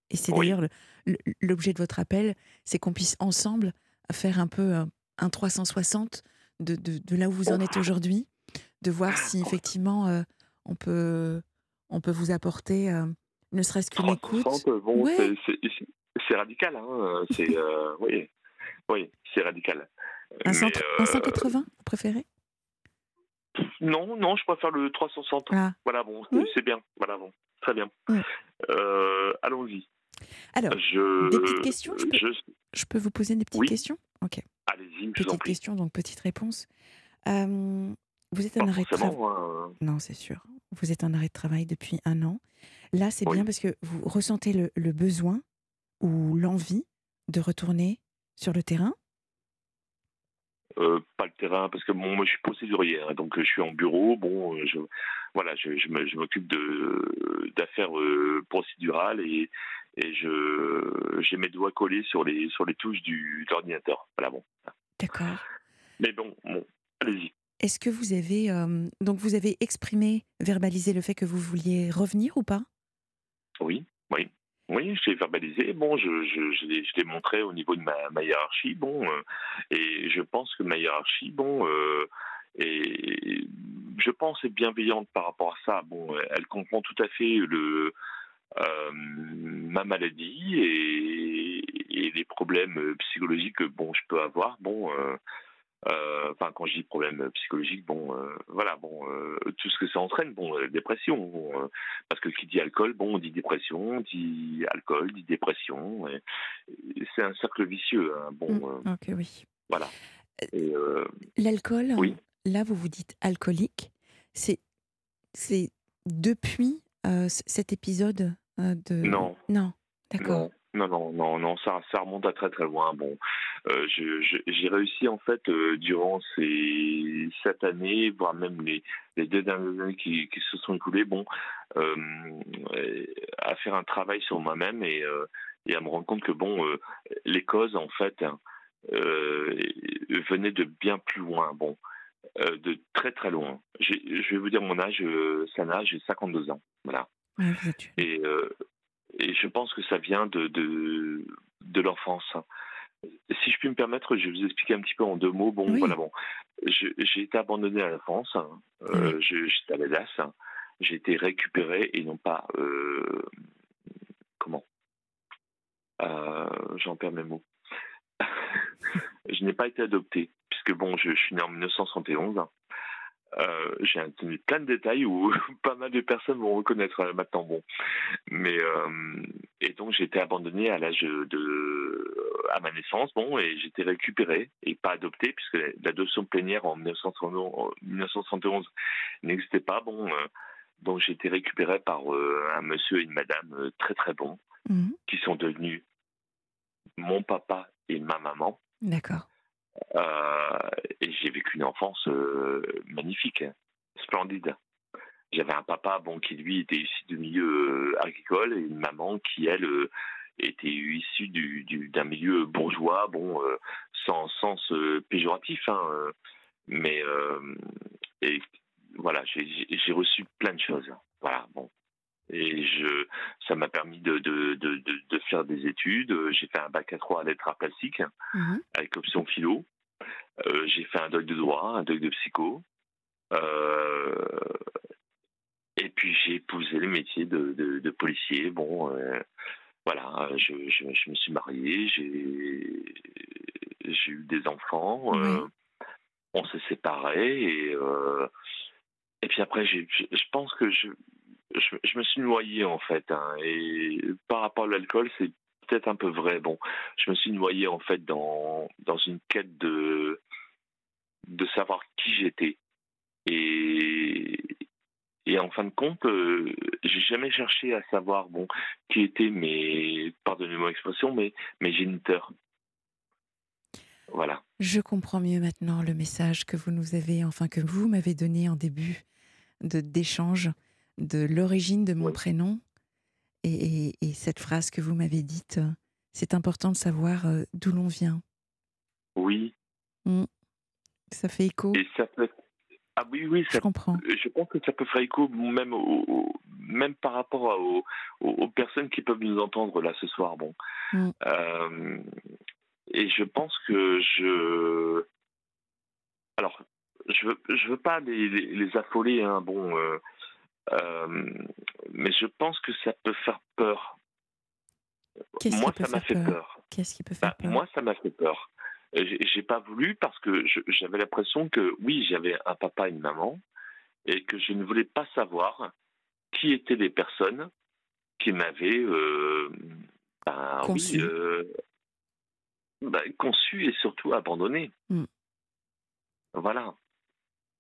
Et c'est Oui. d'ailleurs le- le- l'objet de votre appel, c'est qu'on puisse ensemble faire un peu un, un 360 de, de, de là où vous en êtes aujourd'hui, de voir si effectivement euh, on peut on peut vous apporter euh, ne serait-ce qu'une écoute. 360, bon, Ouais. c'est- c'est- c'est- c'est radical. Hein. C'est euh, oui, oui, c'est radical. Un, Mais, cent- un euh, 180, vous préférez? Non, non, je préfère le 360. Ah. Voilà, bon, c'est bien. Voilà, bon, très bien. Euh, Allons-y. Alors, Je, des petites questions, je peux- je- je peux vous poser des petites Oui. questions? Ok. Allez-y, je donc petite réponse. Euh, vous êtes en arrêt de travail. hein. Non, c'est sûr. Vous êtes en arrêt de travail depuis un an. Là, c'est bien parce que vous ressentez le, le besoin ou l'envie de retourner sur le terrain? Euh, pas le terrain parce que bon, moi je suis procédurier, hein, donc euh, je suis en bureau. Bon, euh, je, voilà, je, m'occupe de d'affaires euh, procédurales et, et je j'ai mes doigts collés sur les sur les touches du de l'ordinateur. Voilà, bon. D'accord. Mais bon, bon, allez-y. Est-ce que vous avez euh, donc vous avez exprimé, verbalisé le fait que vous vouliez revenir ou pas? Oui, oui. Oui, je l'ai verbalisé. Bon, je, je, je l'ai montré au niveau de ma, ma hiérarchie. Bon, euh, et je pense que ma hiérarchie, bon, euh, et je pense est bienveillante par rapport à ça. Bon, elle comprend tout à fait le euh, ma maladie et, et les problèmes psychologiques que bon je peux avoir. Bon. Euh, enfin, quand je dis problème psychologique, bon, euh, voilà, bon, euh, tout ce que ça entraîne, bon, dépression, bon, parce que qui dit alcool, bon, on dit dépression, dit alcool, dit dépression, c'est un cercle vicieux, hein, bon, Mm, Ok, oui. voilà. L'alcool, Oui. là, vous vous dites alcoolique. C'est c'est depuis euh, cet épisode de. Non. Non. D'accord. Non, non, non, non, ça, ça remonte à très très loin. Bon, euh, j'ai réussi en fait euh, durant ces cette année, voire même les, les deux dernières années qui, qui se sont écoulées, bon, euh, à faire un travail sur moi-même et, et à me rendre compte que bon, les causes en fait hein, venaient de bien plus loin. Bon, de très très loin. Je vais vous dire mon âge, Sana, j'ai 52 ans. Voilà. Ouais. Et, euh, et je pense que ça vient de, de, de l'enfance. Si je puis me permettre, je vais vous expliquer un petit peu en deux mots. Bon, Oui. voilà, bon. J'ai été abandonné à l'enfance. Euh, je- J'étais à l'EDAS. J'ai été récupéré et non pas. euh, comment? Euh, J'en perds mes mots. je n'ai pas été adopté, puisque bon, je, je suis né en 1971. Euh, j'ai un plein de détails où pas mal de personnes vont reconnaître euh, maintenant. Bon, mais euh, et donc j'ai été abandonné à l'âge de à ma naissance. Bon, et j'ai été récupéré et pas adopté puisque l'adoption plénière en 1971 en 1971 n'existait pas. Bon, euh, donc j'ai été récupéré par un monsieur et une madame très très bons Mhm. qui sont devenus mon papa et ma maman. D'accord. Euh, et j'ai vécu une enfance euh, magnifique, hein, splendide. J'avais un papa bon qui lui était issu du milieu euh, agricole et une maman qui elle était issue du, du- d'un milieu bourgeois, bon euh, sans sens péjoratif, hein, mais voilà j'ai reçu plein de choses. Voilà bon. Et je, ça m'a permis de, de, de, faire des études. J'ai fait un bac à 3 à lettres plastiques Mhm. avec option philo. Euh, j'ai fait un doc de droit, un doc de psycho. Euh, et puis j'ai épousé le métier de, policier. Bon, euh, voilà, je, je, je me suis marié, j'ai eu des enfants, on s'est séparés et et puis après je pense que je, je me suis noyé en fait hein, et par rapport à l'alcool c'est peut-être un peu vrai. Bon, je me suis noyé en fait dans dans une quête de de savoir qui j'étais et et en fin de compte, euh, j'ai jamais cherché à savoir bon qui étaient mes pardonnez-moi l'expression mais mes géniteurs. Voilà. Je comprends mieux maintenant le message que vous nous avez, enfin que vous m'avez donné en début de d'échange, de l'origine de mon Oui. prénom et, et- et cette phrase que vous m'avez dite. euh, C'est important de savoir euh, d'où l'on vient. Oui. Ça fait écho. Et ça peut ah oui oui Je comprends. je pense que ça peut faire écho même au, au- même par rapport à- aux, personnes qui peuvent nous entendre là ce soir. Bon, Mm. Euh, et je pense que je alors je veux je veux pas les, les, les affoler hein, bon euh, euh, mais je pense que ça peut faire peur. Moi ça m'a faire fait peur. Qu'est-ce qui peut faire Bah, peur moi, ça m'a fait peur. Euh, J'ai pas voulu parce que j'avais l'impression que oui, j'avais un papa et une maman et que je ne voulais pas savoir qui étaient les personnes qui m'avaient euh, oui, Conçu. euh, ben, conçu et surtout abandonné. Mm. Voilà.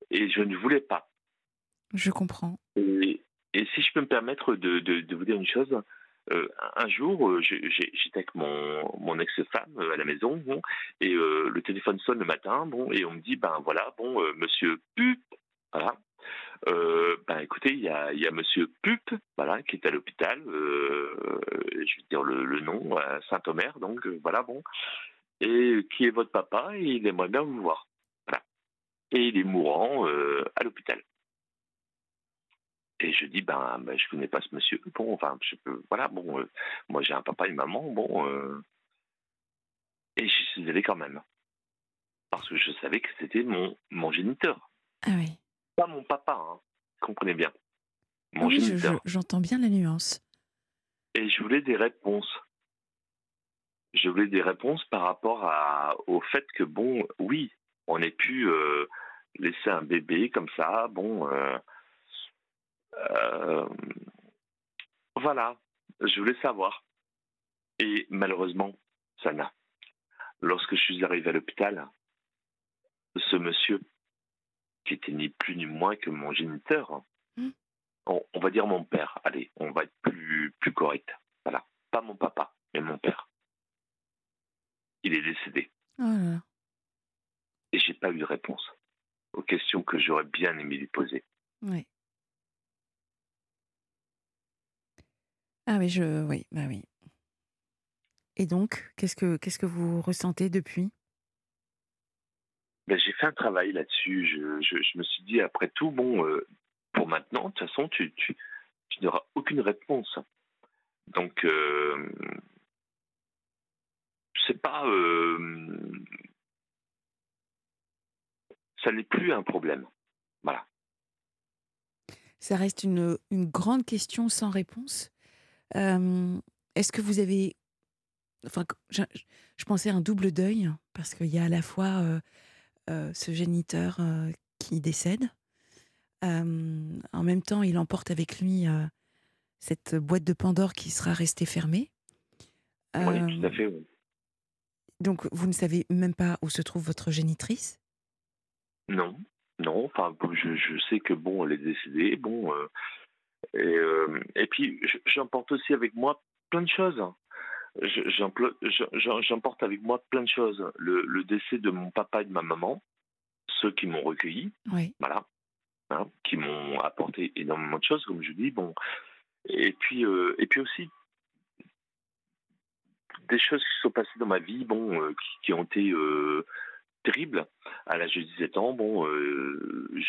Et je ne voulais pas. Je comprends. Et, si je peux me permettre de, de- vous dire une chose, euh, un jour, euh, j'étais avec mon, mon ex-femme euh, à la maison, bon, et le téléphone sonne le matin, bon, et on me dit, ben voilà, bon, monsieur Pup, voilà, ben écoutez, il y a, monsieur Pup, voilà, qui est à l'hôpital, je vais dire le, nom, Saint-Omer, donc voilà, bon, et qui est votre papa, et il aimerait bien vous voir, voilà, et il est mourant à l'hôpital. Et je dis, ben, ben, je connais pas ce monsieur. Bon, enfin, je peux, voilà, bon, euh, moi j'ai un papa et une maman, bon. euh, et j'y suis allé quand même. Parce que je savais que c'était mon, mon géniteur. Ah oui. Pas mon papa, hein, comprenez bien. Mon oui, je- géniteur. je- j'entends bien la nuance. Et je voulais des réponses. Je voulais des réponses par rapport à, au fait que, bon, oui, on ait pu euh, laisser un bébé comme ça, bon. Euh, voilà, je voulais savoir. Et malheureusement, ça n'a. Lorsque je suis arrivé à l'hôpital, ce monsieur, qui était ni plus ni moins que mon géniteur, Hmm. on, on va dire mon père, allez, on va être plus, plus correct. Voilà, pas mon papa, mais mon père. Il est décédé là. et j'ai pas eu de réponse aux questions que j'aurais bien aimé lui poser. Ouais. Ah oui, je, oui, bah oui. Et donc, qu'est-ce que qu'est-ce que vous ressentez depuis? Ben, j'ai fait un travail là-dessus. Je, je, je me suis dit, après tout, bon, euh, pour maintenant, de toute façon, tu, tu, tu n'auras aucune réponse. Donc, euh, c'est pas. euh, ça n'est plus un problème. Voilà. Ça reste une, une grande question sans réponse? Est-ce que vous avez... Enfin, je, je pensais à un double deuil, parce qu'il y a à la fois ce géniteur qui décède, euh, en même temps, il emporte avec lui euh, cette boîte de Pandore qui sera restée fermée. Oui, tout à fait. oui. Donc, vous ne savez même pas où se trouve votre génitrice? Non, non. Enfin, je, je sais que bon, elle est décédée. Bon, et, euh, et puis je- j'emporte aussi avec moi plein de choses. J'emporte avec moi plein de choses. Le, le décès de mon papa et de ma maman, ceux qui m'ont recueilli, Oui. voilà, hein, qui m'ont apporté énormément de choses, comme je dis. Bon, et puis euh, et puis aussi des choses qui sont passées dans ma vie, bon, euh, qui, qui ont été euh, terribles. À l'âge de 17 ans, bon,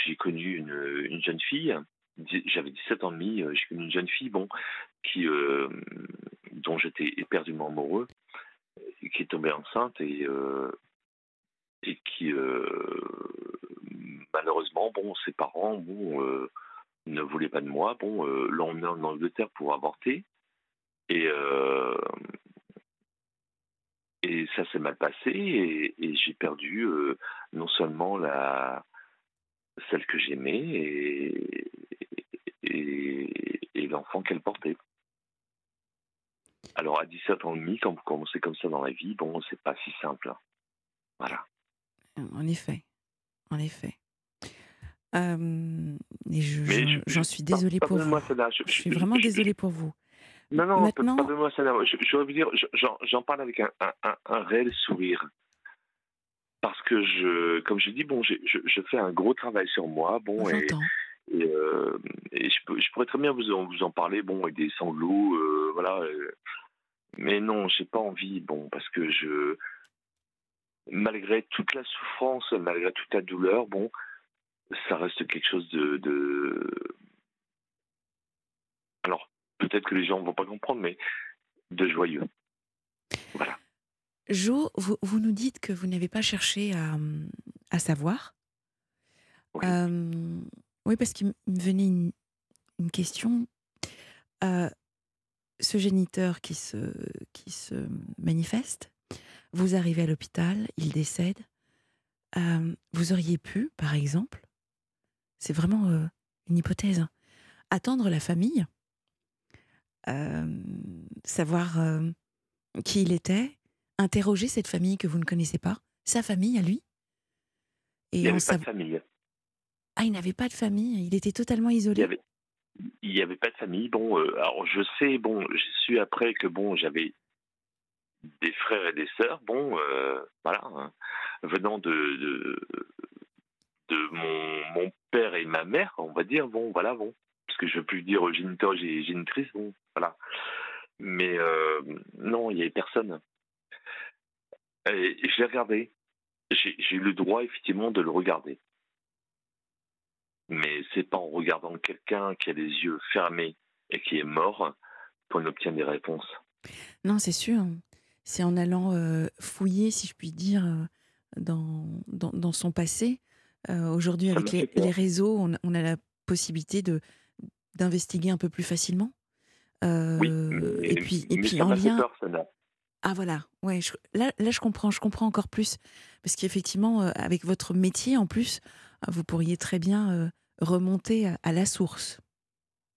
j'ai connu une, une jeune fille. J'avais 17 ans et demi. euh, J'ai connu une jeune fille, bon, euh, dont j'étais éperdument amoureux, qui est tombée enceinte et euh, et qui malheureusement, bon, ses parents, bon, ne voulaient pas de moi. Bon, l'ont emmené en Angleterre pour avorter. Et, et ça s'est mal passé et, j'ai perdu non seulement la celle que j'aimais et, et, et l'enfant qu'elle portait. Alors à 17 ans et demi, quand vous commencez comme ça dans la vie, bon, c'est pas si simple. Voilà. En effet, en effet. Euh, et je- j'en je- suis désolée pour vous. je- Je suis vraiment désolée pour vous. Non, non, Maintenant- pardonnez-moi, Sana. Je, je vous dire, je- j'en parle avec un, un- un- un réel sourire. Parce que, je, comme je dis, bon, je, je, je fais un gros travail sur moi, bon, et, et, euh, et je, peux- je pourrais très bien vous en, vous en parler, bon, avec des sanglots, euh, voilà. euh, mais non, j'ai pas envie, bon, parce que je, malgré toute la souffrance, malgré toute la douleur, bon, ça reste quelque chose de, de... alors peut-être que les gens vont pas comprendre, mais de joyeux. Voilà. Jo, vous, vous nous dites que vous n'avez pas cherché à, à savoir. Oui. Euh, oui, parce qu'il me venait une, une question. Euh, ce géniteur qui se, qui se manifeste, vous arrivez à l'hôpital, il décède. Euh, vous auriez pu, par exemple, c'est vraiment euh, une hypothèse, hein, attendre la famille, euh, savoir qui il était, interroger cette famille que vous ne connaissez pas, sa famille à lui? Il Et n'y en avait pas sav- de famille. Ah, il n'avait pas de famille, il était totalement Il isolé? avait, il y avait pas de famille. Bon, euh, alors je sais, bon, j'ai su après que bon, j'avais des frères et des sœurs. Bon, euh, voilà, hein, venant de, de de mon, mon père et ma mère, on va dire. Bon, voilà, bon, parce que je veux plus dire géniteur, gé- génitrice. Bon, voilà. Mais euh, non, il y avait personne. Et je l'ai regardé. J'ai eu le droit effectivement de le regarder. Mais c'est pas en regardant quelqu'un qui a les yeux fermés et qui est mort qu'on obtient des réponses. Non, c'est sûr. C'est en allant euh, fouiller, si je puis dire, euh, dans, dans, dans son passé. Euh, Aujourd'hui, avec les, réseaux, on, on a la possibilité de d'investiguer un peu plus facilement. Euh, Oui, et puis, et puis en lien. peur. Ah voilà, ouais, je- là, là je comprends, je comprends encore plus. Parce qu'effectivement, euh, avec votre métier en plus, euh, vous pourriez très bien euh, remonter à, à la source.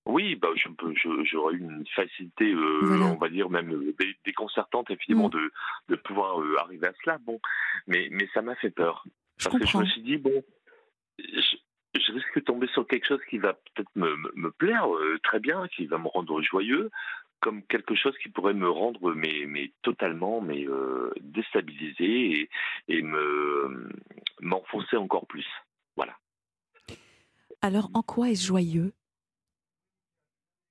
Oui, bah, je peux- je- j'aurais eu une facilité, euh, Voilà. on va dire même dé- déconcertante, effectivement, Mm. de, de pouvoir arriver à cela. Bon, mais, mais ça m'a fait peur. Je Parce que je me suis dit, bon, je, je risque de tomber sur quelque chose qui va peut-être me, me, me plaire euh, très bien, qui va me rendre joyeux, comme quelque chose qui pourrait me rendre mais, mais totalement mais, euh, déstabilisé et, et me m'enfoncer encore plus. Voilà. Alors, en quoi est-ce joyeux?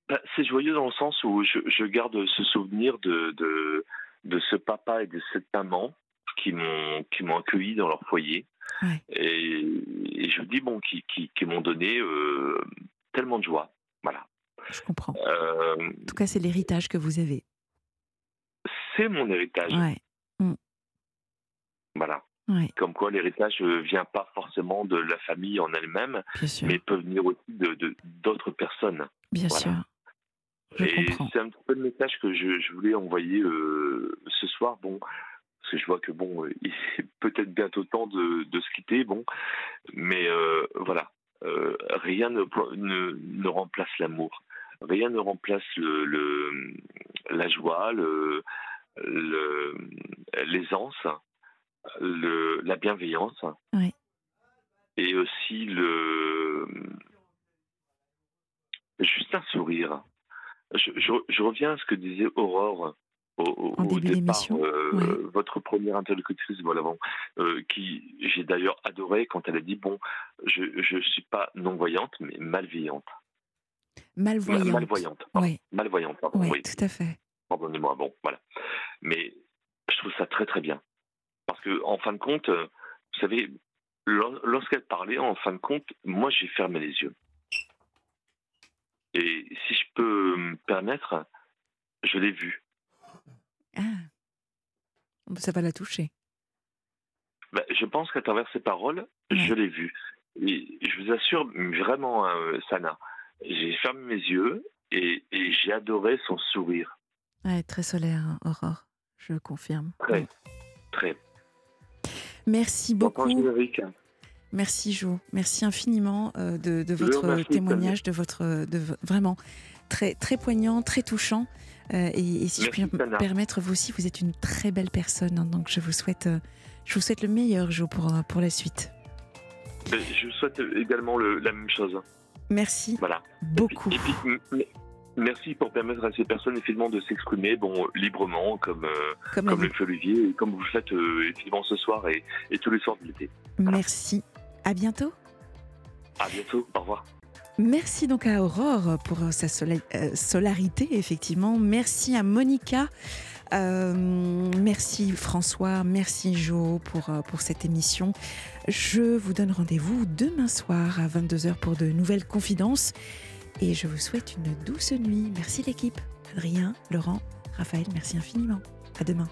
Bah, c'est joyeux dans le sens où je, je garde ce souvenir de, de, de ce papa et de cette maman qui m'ont qui m'ont accueilli dans leur foyer Ouais. et, et je dis bon qui, qui, qui m'ont donné euh, tellement de joie Je comprends. Euh, En tout cas, c'est l'héritage que vous avez. c'est mon héritage Ouais, voilà ouais, comme quoi l'héritage ne vient pas forcément de la famille en elle-même mais peut venir aussi de d'autres personnes Bien Voilà. sûr. Je et c'est un petit peu le message que je, je voulais envoyer euh, ce soir. Bon, parce que je vois que bon, euh, il est peut-être bientôt temps de, de se quitter. Bon, mais euh, voilà, Euh, rien ne, ne, ne remplace l'amour. Rien ne remplace le, le la joie, le, le l'aisance, le, la bienveillance. Et aussi le juste un sourire. Je, je, je reviens à ce que disait Aurore au, départ, euh, votre première interlocutrice, voilà, bon, euh, qui j'ai d'ailleurs adoré quand elle a dit bon, je je suis pas non voyante mais malveillante, Malvoyante. malvoyante, pardon. Oui, malvoyante, pardon, oui, tout à fait. pardonnez-moi, bon, voilà. Mais je trouve ça très très bien parce que en fin de compte, euh, vous savez, lor- lorsqu'elle parlait, en fin de compte, moi j'ai fermé les yeux. Et si je peux me permettre, je l'ai vu. Ah. Ça va la toucher. Ben, je pense qu'à travers ces paroles, Ouais. je l'ai vu. Et je vous assure, vraiment, hein, Sana, j'ai fermé mes yeux et, et j'ai adoré son sourire. Ouais, très solaire, hein, Aurore, je confirme. Très, très. Merci beaucoup. Merci Jo, merci infiniment euh, de, votre témoignage, de votre, de vraiment très très poignant, très touchant. Euh, et, et si je puis me permettre, vous aussi, vous êtes une très belle personne. hein, donc je vous souhaite, euh, je vous souhaite le meilleur Jo pour pour la suite. Je vous souhaite également le- la même chose. Merci Voilà. beaucoup. Et puis, merci pour permettre à ces personnes effectivement de s'exprimer bon, librement, comme, euh, Comme, comme le Olivier, et comme vous le faites euh, effectivement ce soir et, et tous les soirs de l'été. Merci. À bientôt. À bientôt. Au revoir. Merci donc à Aurore pour euh, sa sola- euh, solarité, effectivement. Merci à Monica. Euh, merci François. Merci Jo pour, pour cette émission. Je vous donne rendez-vous demain soir à 22h pour de nouvelles confidences. Et je vous souhaite une douce nuit. Merci l'équipe. Adrien, Laurent, Raphaël, merci infiniment. À demain.